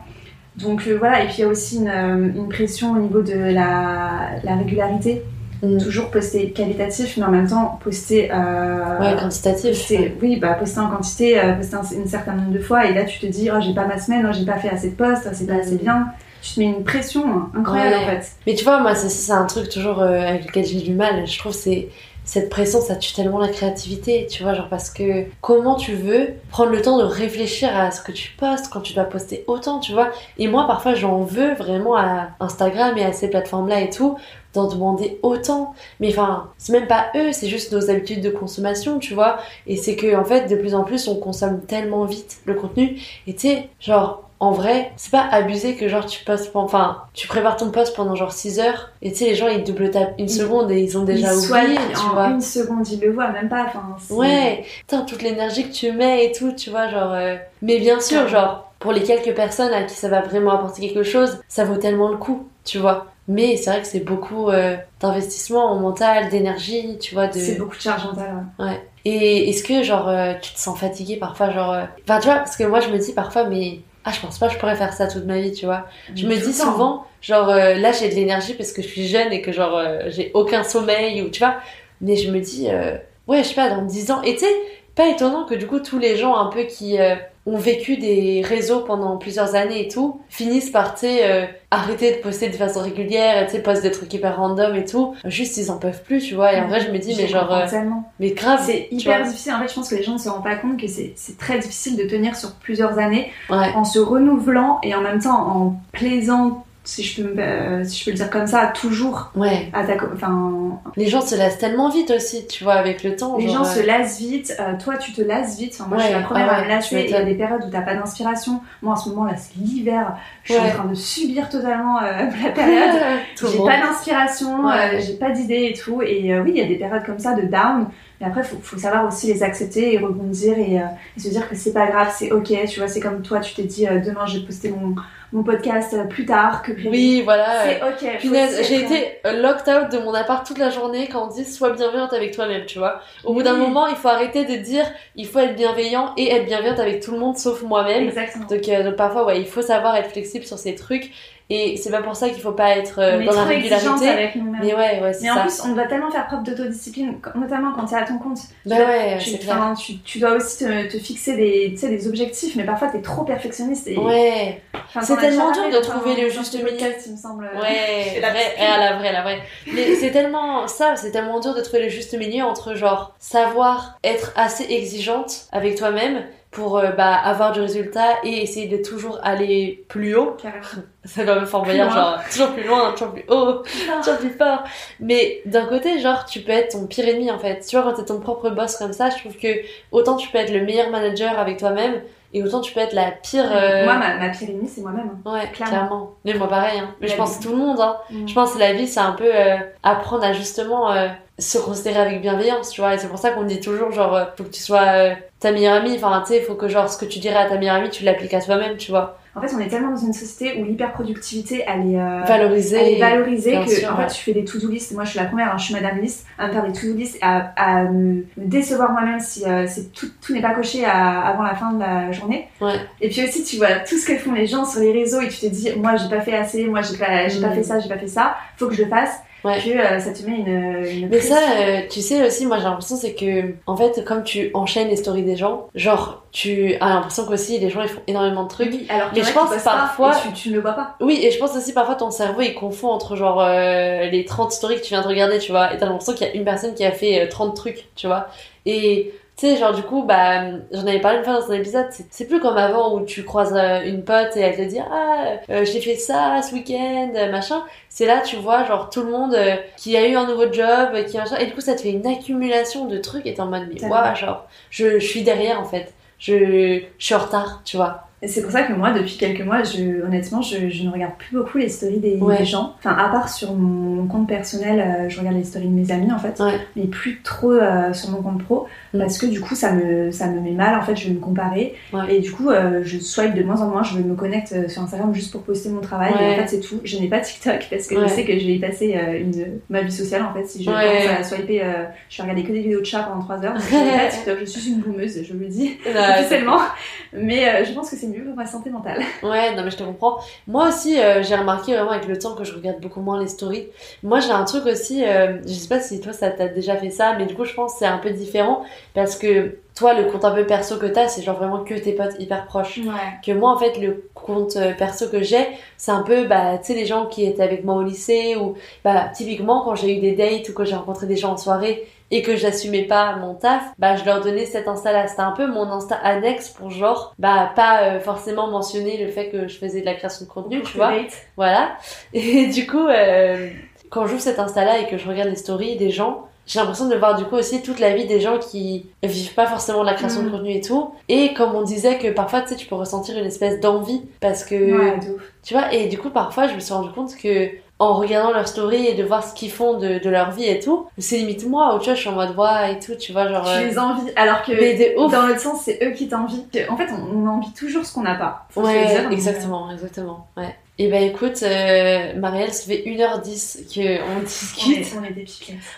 Donc voilà, et puis il y a aussi une, une pression au niveau de la, la régularité. Mm. Toujours poster qualitatif, mais en même temps poster euh, Ouais, quantitatif. poster, oui, bah, poster en quantité, euh, poster un, une certain nombre de fois, et là tu te dis, oh, j'ai pas ma semaine, oh, j'ai pas fait assez de posts, oh, c'est pas Mm. assez bien. Tu te mets une pression hein, incroyable Ouais. en fait. Mais tu vois, moi, c'est- un truc toujours euh, avec lequel j'ai du mal. Je trouve c'est cette pression, ça tue tellement la créativité, tu vois, genre parce que comment tu veux prendre le temps de réfléchir à ce que tu postes quand tu dois poster autant, tu vois? Et moi, parfois, j'en veux vraiment à Instagram et à ces plateformes-là et tout, d'en demander autant. Mais enfin, c'est même pas eux, c'est juste nos habitudes de consommation, tu vois. Et c'est que, en fait, de plus en plus, on consomme tellement vite le contenu. Et tu sais, genre, en vrai, c'est pas abusé que genre tu postes, enfin, tu prépares ton poste pendant genre 6 heures et tu sais, les gens ils double tapent une seconde et ils ont déjà Ils oublié, tu en vois. une seconde, ils le voient même pas. Enfin, Ouais, putain, toute l'énergie que tu mets et tout, tu vois, genre. euh, Mais bien sûr, genre, pour les quelques personnes à qui ça va vraiment apporter quelque chose, ça vaut tellement le coup, tu vois. Mais c'est vrai que c'est beaucoup euh, d'investissement en mental, d'énergie, tu vois, de. C'est beaucoup de charge mentale. ouais. Ouais. Et est-ce que, genre, euh, tu te sens fatigué parfois, genre. euh, Enfin, tu vois, parce que moi, je me dis parfois, mais. Ah, je pense pas que je pourrais faire ça toute ma vie, tu vois. Je me dis souvent, genre, là, j'ai de l'énergie parce que je suis jeune et que, genre, j'ai aucun sommeil, ou tu vois. Mais je me dis, ouais, je sais pas, dans 10 ans. Et tu sais, pas étonnant que, du coup, tous les gens un peu qui ont vécu des réseaux pendant plusieurs années et tout, finissent par, tu euh, arrêter de poster de façon régulière, et tu sais, postent des trucs hyper random et tout. Juste, ils en peuvent plus, tu vois. Et en vrai, je me dis, mais genre, euh, tellement. mais grave. C'est hyper difficile. En fait, je pense que les gens ne se rendent pas compte que c'est c'est très difficile de tenir sur plusieurs années Ouais. en se renouvelant et en même temps en plaisant, si je peux, me- euh, si je peux le dire comme ça, toujours Ouais. à ta. co- Enfin, Les gens se lassent tellement vite aussi, tu vois, avec le temps. les genre, gens euh, se lassent vite. euh, toi, tu te lasses vite. Enfin, moi, je suis Ouais, la première ah à me ouais, lasser. Il y a des périodes où t'as pas d'inspiration. Moi, en ce moment là, c'est l'hiver. Je suis Ouais. en train de subir totalement euh, la période. J'ai pas d'inspiration, Ouais. euh, j'ai pas d'idées et tout. Et oui, il y a des périodes comme ça de down. Mais après, faut, faut savoir aussi les accepter et rebondir et, euh, et se dire que c'est pas grave, c'est ok. Tu vois, c'est comme toi, tu t'es dit euh, demain je vais poster mon, mon podcast euh, plus tard que prévu. Oui, voilà. c'est ok. Punaise, j'ai été euh, locked out de mon appart toute la journée quand on dit sois bienveillante avec toi-même, tu vois. Au bout d'un moment, il faut arrêter de dire il faut être bienveillant et être bienveillante avec tout le monde sauf moi-même. Exactement. Donc, euh, donc parfois, ouais, il faut savoir être flexible sur ces trucs et c'est pas pour ça qu'il faut pas être euh, dans la régularité. avec. Mais ouais, ouais, c'est Mais en ça. plus, on doit tellement faire preuve d'autodiscipline, notamment quand tu es à ton compte. bah tu ouais, tu, c'est clair. tu, tu dois aussi te, te fixer des, des objectifs, mais parfois tu es trop perfectionniste. Et, Ouais, enfin, C'est tellement dur de trouver le juste milieu. il me semble. Ouais, C'est la vrai, psy. à la vraie, la vraie. Mais c'est tellement ça, c'est tellement dur de trouver le juste milieu entre genre savoir être assez exigeante avec toi-même pour euh, bah, avoir du résultat et essayer de toujours aller plus haut. Carrément. C'est quand même fort Plus voyant, loin. genre toujours plus loin, toujours plus haut, toujours plus fort. Mais d'un côté, genre tu peux être ton pire ennemi en fait. Tu vois, quand t'es ton propre boss comme ça, je trouve que autant tu peux être le meilleur manager avec toi-même et autant tu peux être la pire. euh, Moi, ma, ma pire ennemie, c'est moi-même. hein. Ouais, Clairement. clairement. Mais moi pareil, hein. Mais La je pense vie. tout le monde, hein. Mm. Je pense que la vie, c'est un peu euh, apprendre à justement euh, se considérer avec bienveillance, tu vois. Et c'est pour ça qu'on dit toujours, genre, faut que tu sois ta meilleure amie. Enfin, tu sais, faut que, genre, ce que tu dirais à ta meilleure amie, tu l'appliques à toi-même, tu vois. En fait, on est tellement dans une société où l'hyperproductivité, elle est, euh, Valoriser. elle est valorisée que sûr, en ouais. fait, tu fais des to-do list. Moi, je suis la première, hein, je suis madame liste, à me faire des to-do list, à, à me, décevoir moi-même si euh, tout, tout n'est pas coché à- avant la fin de la journée. Ouais. Et puis aussi, tu vois tout ce que font les gens sur les réseaux et tu te dis, moi, j'ai pas fait assez, moi, j'ai pas, j'ai pas Mm. fait ça, j'ai pas fait ça, faut que je le fasse. Ouais. Que euh, ça te met une, une Mais ça, euh, tu sais aussi, moi j'ai l'impression c'est que, en fait, comme tu enchaînes les stories des gens, genre, tu as l'impression qu'aussi les gens ils font énormément de trucs. Oui, alors Mais je pense parfois- tu, tu ne le vois pas. Oui, et je pense aussi parfois ton cerveau il confond entre genre euh, les 30 stories que tu viens de regarder, tu vois, et t'as l'impression qu'il y a une personne qui a fait euh, 30 trucs, tu vois. Et tu sais, genre du coup, bah, j'en avais parlé une fois dans un épisode, c'est- plus comme avant où tu croises une pote et elle te dit Ah, euh, j'ai fait ça ce week-end, euh, machin. C'est là, tu vois, genre tout le monde euh, qui a eu un nouveau job, qui machin, et du coup ça te fait une accumulation de trucs et t'es en mode Mais waouh, genre, je, je suis derrière en fait. Je, je suis en retard, tu vois. Et c'est pour ça que moi, depuis quelques mois, je, honnêtement, je, je ne regarde plus beaucoup les stories des, Ouais. des gens. Enfin, à part sur mon compte personnel, euh, je regarde les stories de mes amis en fait, Ouais. mais plus trop euh, sur mon compte pro Mm. parce que du coup, ça me, ça me met mal. En fait, je vais me comparer Ouais. et du coup, euh, je swipe de moins en moins. Je me connecte sur Instagram juste pour poster mon travail et en fait, c'est tout. Je n'ai pas TikTok parce que je sais que je vais y passer une, ma vie sociale en fait. Si je commence à swiper, je vais regarder que des vidéos de chats pendant 3 heures. Je n'ai pas TikTok. Je suis une boumeuse, je le dis officiellement. Mais je pense que c'est mieux pour ma santé mentale. Ouais, non mais je te comprends. Moi aussi, euh, j'ai remarqué vraiment avec le temps que je regarde beaucoup moins les stories. Moi, j'ai un truc aussi, euh, je sais pas si toi ça t'a déjà fait ça, mais du coup, je pense que c'est un peu différent parce que toi, le compte un peu perso que t'as, c'est genre vraiment que tes potes hyper proches. Ouais. Que moi, en fait, le compte euh, perso que j'ai, c'est un peu, bah, tu sais, les gens qui étaient avec moi au lycée ou, bah, typiquement, quand j'ai eu des dates ou que j'ai rencontré des gens en soirée et que j'assumais pas mon taf, bah, je leur donnais cet Insta-là. C'était un peu mon Insta annexe pour genre, bah, pas euh, forcément mentionner le fait que je faisais de la création de contenu, tu vois. Voilà. Et du coup, euh, quand j'ouvre cet Insta-là et que je regarde les stories des gens, j'ai l'impression de voir du coup aussi toute la vie des gens qui vivent pas forcément de la création de Mm. contenu et tout. Et comme on disait que parfois, tu sais, tu peux ressentir une espèce d'envie parce que, Ouais, tu vois, et du coup, parfois, je me suis rendu compte que en regardant leurs stories et de voir ce qu'ils font de, de leur vie et tout, c'est limite moi, ou tu vois, je suis en mode, ouais, et tout, tu vois, genre... Tu euh, les envies, alors que mais dans l'autre sens, c'est eux qui t'envient. En fait, on, on envie toujours ce qu'on n'a pas. Faut Ouais, dire, exactement, exactement, ouais. Et bah écoute, euh, Marielle, ça fait 1h10 qu'on On discute. est, on est des.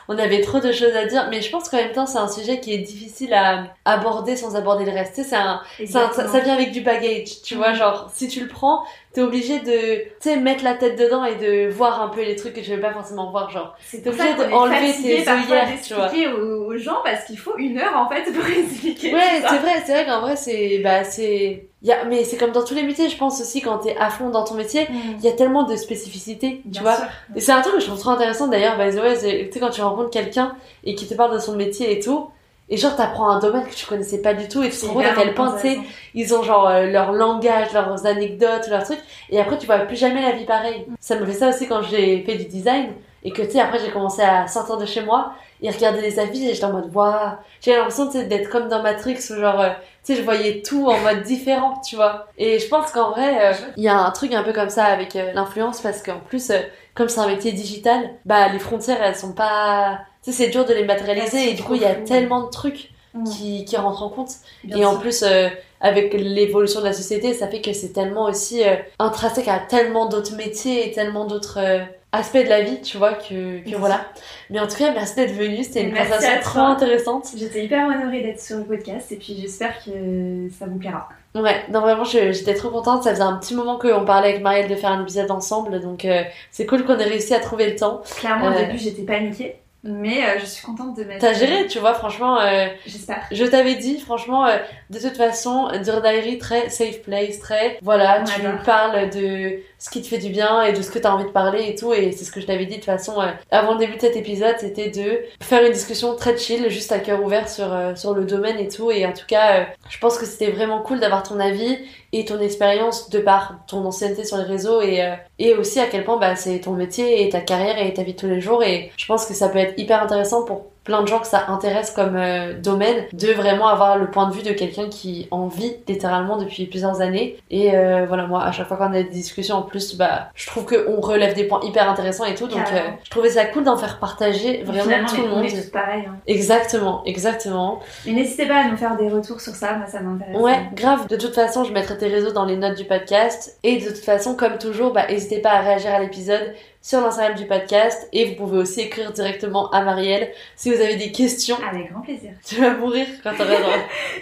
On avait trop de choses à dire, mais je pense qu'en même temps, c'est un sujet qui est difficile à aborder sans aborder le reste. Tu sais, c'est un, c'est un- ça, vient avec du baggage, tu vois, Mhm. genre, si tu le prends, t'es obligé de, tu sais, mettre la tête dedans et de voir un peu les trucs que tu veux pas forcément voir, genre. C'est T'es obligé d'enlever tes œillères, tu vois. d'expliquer aux, gens parce qu'il faut une heure en fait pour expliquer. Ouais, c'est vrai, c'est vrai qu'en vrai, c'est, bah, c'est, y a, mais c'est comme dans tous les métiers, je pense aussi, quand t'es à fond dans ton métier, Mm. il y a tellement de spécificités, tu Bien vois. sûr. Et c'est un truc que je trouve trop intéressant d'ailleurs, by the way, tu sais, quand tu rencontres quelqu'un et qui te parle de son métier et tout, et genre t'apprends un domaine que tu connaissais pas du tout et tu te rends compte à quel point, tu sais, ils ont genre euh, leur langage, leurs anecdotes, leurs trucs, et après tu vois plus jamais la vie pareille. Ça me fait ça aussi quand j'ai fait du design, et que tu sais, après j'ai commencé à sortir de chez moi et regarder les affiches et j'étais en mode waouh, j'ai l'impression tu sais, d'être comme dans Matrix où genre, euh, tu sais, je voyais tout en mode différent, tu vois. Et je pense qu'en vrai, euh, il y a un truc un peu comme ça avec euh, l'influence parce qu'en plus, euh, comme c'est un métier digital, bah les frontières elles sont pas. Sais, c'est dur de les matérialiser sont et du coup, il y a tellement de trucs Mm. qui, qui rentrent en compte. Bien et en plus, euh, avec l'évolution de la société, ça fait que c'est tellement aussi euh, intrinsèque à tellement d'autres métiers et tellement d'autres euh, aspects de la vie, tu vois, que, voilà. Mais en tout cas, merci d'être venu. C'était une Merci conversation trop intéressante. J'étais hyper honorée d'être sur le podcast et puis j'espère que ça vous plaira. Ouais, non vraiment j'étais trop contente, ça faisait un petit moment qu'on parlait avec Marielle de faire un épisode ensemble, donc euh, c'est cool qu'on ait réussi à trouver le temps. Clairement, au début, j'étais paniquée, mais euh, je suis contente de mettre. T'as géré, tu vois, franchement, euh, J'espère. je t'avais dit, franchement, euh, de toute façon, Dear Diary, très safe place, très, voilà, tu Voilà. parles de ce qui te fait du bien et de ce que t'as envie de parler et tout, et c'est ce que je t'avais dit de toute façon, euh, avant le début de cet épisode, c'était de faire une discussion très chill, juste à cœur ouvert sur, euh, sur le domaine et tout, et en tout cas, euh, je pense que c'était vraiment cool d'avoir ton avis et ton expérience de par ton ancienneté sur les réseaux et, et aussi à quel point bah, c'est ton métier et ta carrière et ta vie de tous les jours. Et je pense que ça peut être hyper intéressant pour plein de gens que ça intéresse comme euh, domaine de vraiment avoir le point de vue de quelqu'un qui en vit littéralement depuis plusieurs années et euh, voilà moi à chaque fois qu'on a des discussions en plus bah je trouve qu'on relève des points hyper intéressants et tout donc euh, je trouvais ça cool d'en faire partager vraiment Finalement, tout le on monde est tous pareils. hein. exactement exactement Mais n'hésitez pas à nous faire des retours sur ça, moi ça m'intéresse. Ouais, grave. De toute façon, je mettrai tes réseaux dans les notes du podcast. Et de toute façon, comme toujours, bah, n'hésitez pas à réagir à l'épisode sur l'Instagram du podcast. Et vous pouvez aussi écrire directement à Marielle si vous avez des questions. Avec grand plaisir. Tu vas mourir quand t'auras le droit.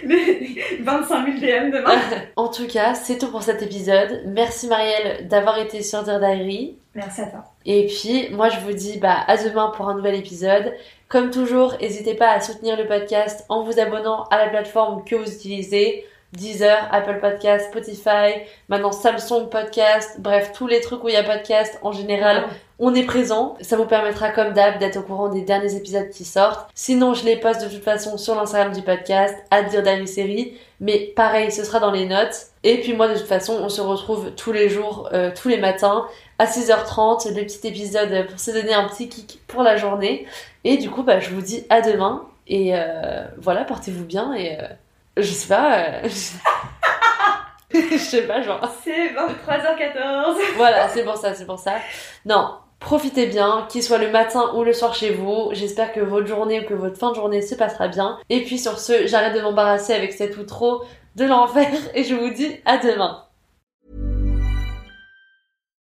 Les 25 000 DM demain. En tout cas, c'est tout pour cet épisode. Merci Marielle d'avoir été sur Dear Diary. Merci à toi. Et puis, moi, je vous dis bah, à demain pour un nouvel épisode. Comme toujours, n'hésitez pas à soutenir le podcast en vous abonnant à la plateforme que vous utilisez. Deezer, Apple Podcast, Spotify, maintenant Samsung Podcast, bref, tous les trucs où il y a podcast en général, on est présent. Ça vous permettra, comme d'hab, d'être au courant des derniers épisodes qui sortent. Sinon, je les poste de toute façon sur l'Instagram du podcast, à dire série. Mais pareil, ce sera dans les notes. Et puis moi, de toute façon, on se retrouve tous les jours, euh, tous les matins, à 6h30, le petit épisode pour se donner un petit kick pour la journée. Et du coup, bah, je vous dis à demain. Et euh, voilà, portez-vous bien. Et euh, je sais pas. euh, je sais pas, genre. C'est 23h14. Voilà, c'est pour ça, c'est pour ça. Non, profitez bien, qu'il soit le matin ou le soir chez vous. J'espère que votre journée ou que votre fin de journée se passera bien. Et puis sur ce, j'arrête de m'embarrasser avec cet outro de l'enfer et je vous dis à demain.